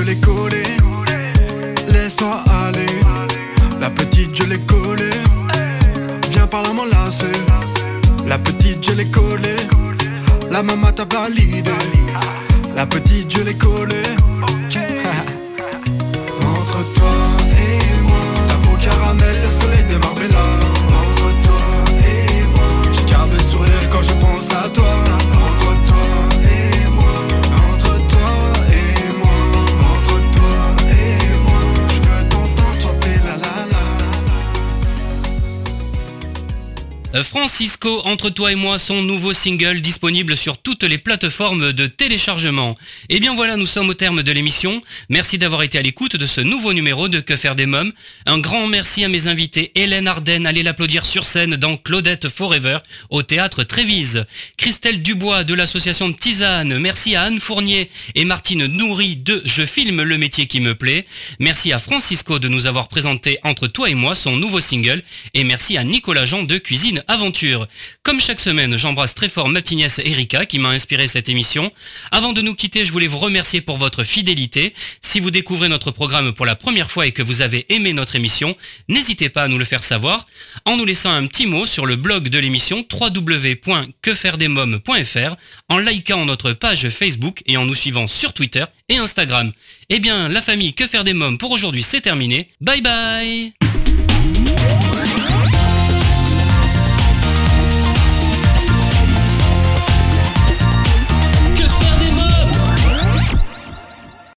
L'ai collée. Laisse-toi aller. La petite, je l'ai collée. Viens par là m'enlacer. La petite, je l'ai collée. La maman t'a validé. La petite, je l'ai collée. Francisco, entre toi et moi, son nouveau single disponible sur toutes les plateformes de téléchargement. Et bien voilà, nous sommes au terme de l'émission. Merci d'avoir été à l'écoute de ce nouveau numéro de Que faire des mômes. Un grand merci à mes invités Hélène Arden, allez l'applaudir sur scène dans Claudette Forever au théâtre Trévise. Christelle Dubois de l'association Tisane, merci à Anne Fournier et Martine Nourri de Je filme le métier qui me plaît. Merci à Francisco de nous avoir présenté Entre toi et moi son nouveau single et merci à Nicolas Jean de Cuisine Aventure. Comme chaque semaine, j'embrasse très fort ma nièce Erika qui m'a inspiré cette émission. Avant de nous quitter, je voulais vous remercier pour votre fidélité. Si vous découvrez notre programme pour la première fois et que vous avez aimé notre émission, n'hésitez pas à nous le faire savoir en nous laissant un petit mot sur le blog de l'émission www.quefairedesmoms.fr, en likant notre page Facebook et en nous suivant sur Twitter et Instagram. Eh bien, la famille Que faire des mômes pour aujourd'hui c'est terminé. Bye bye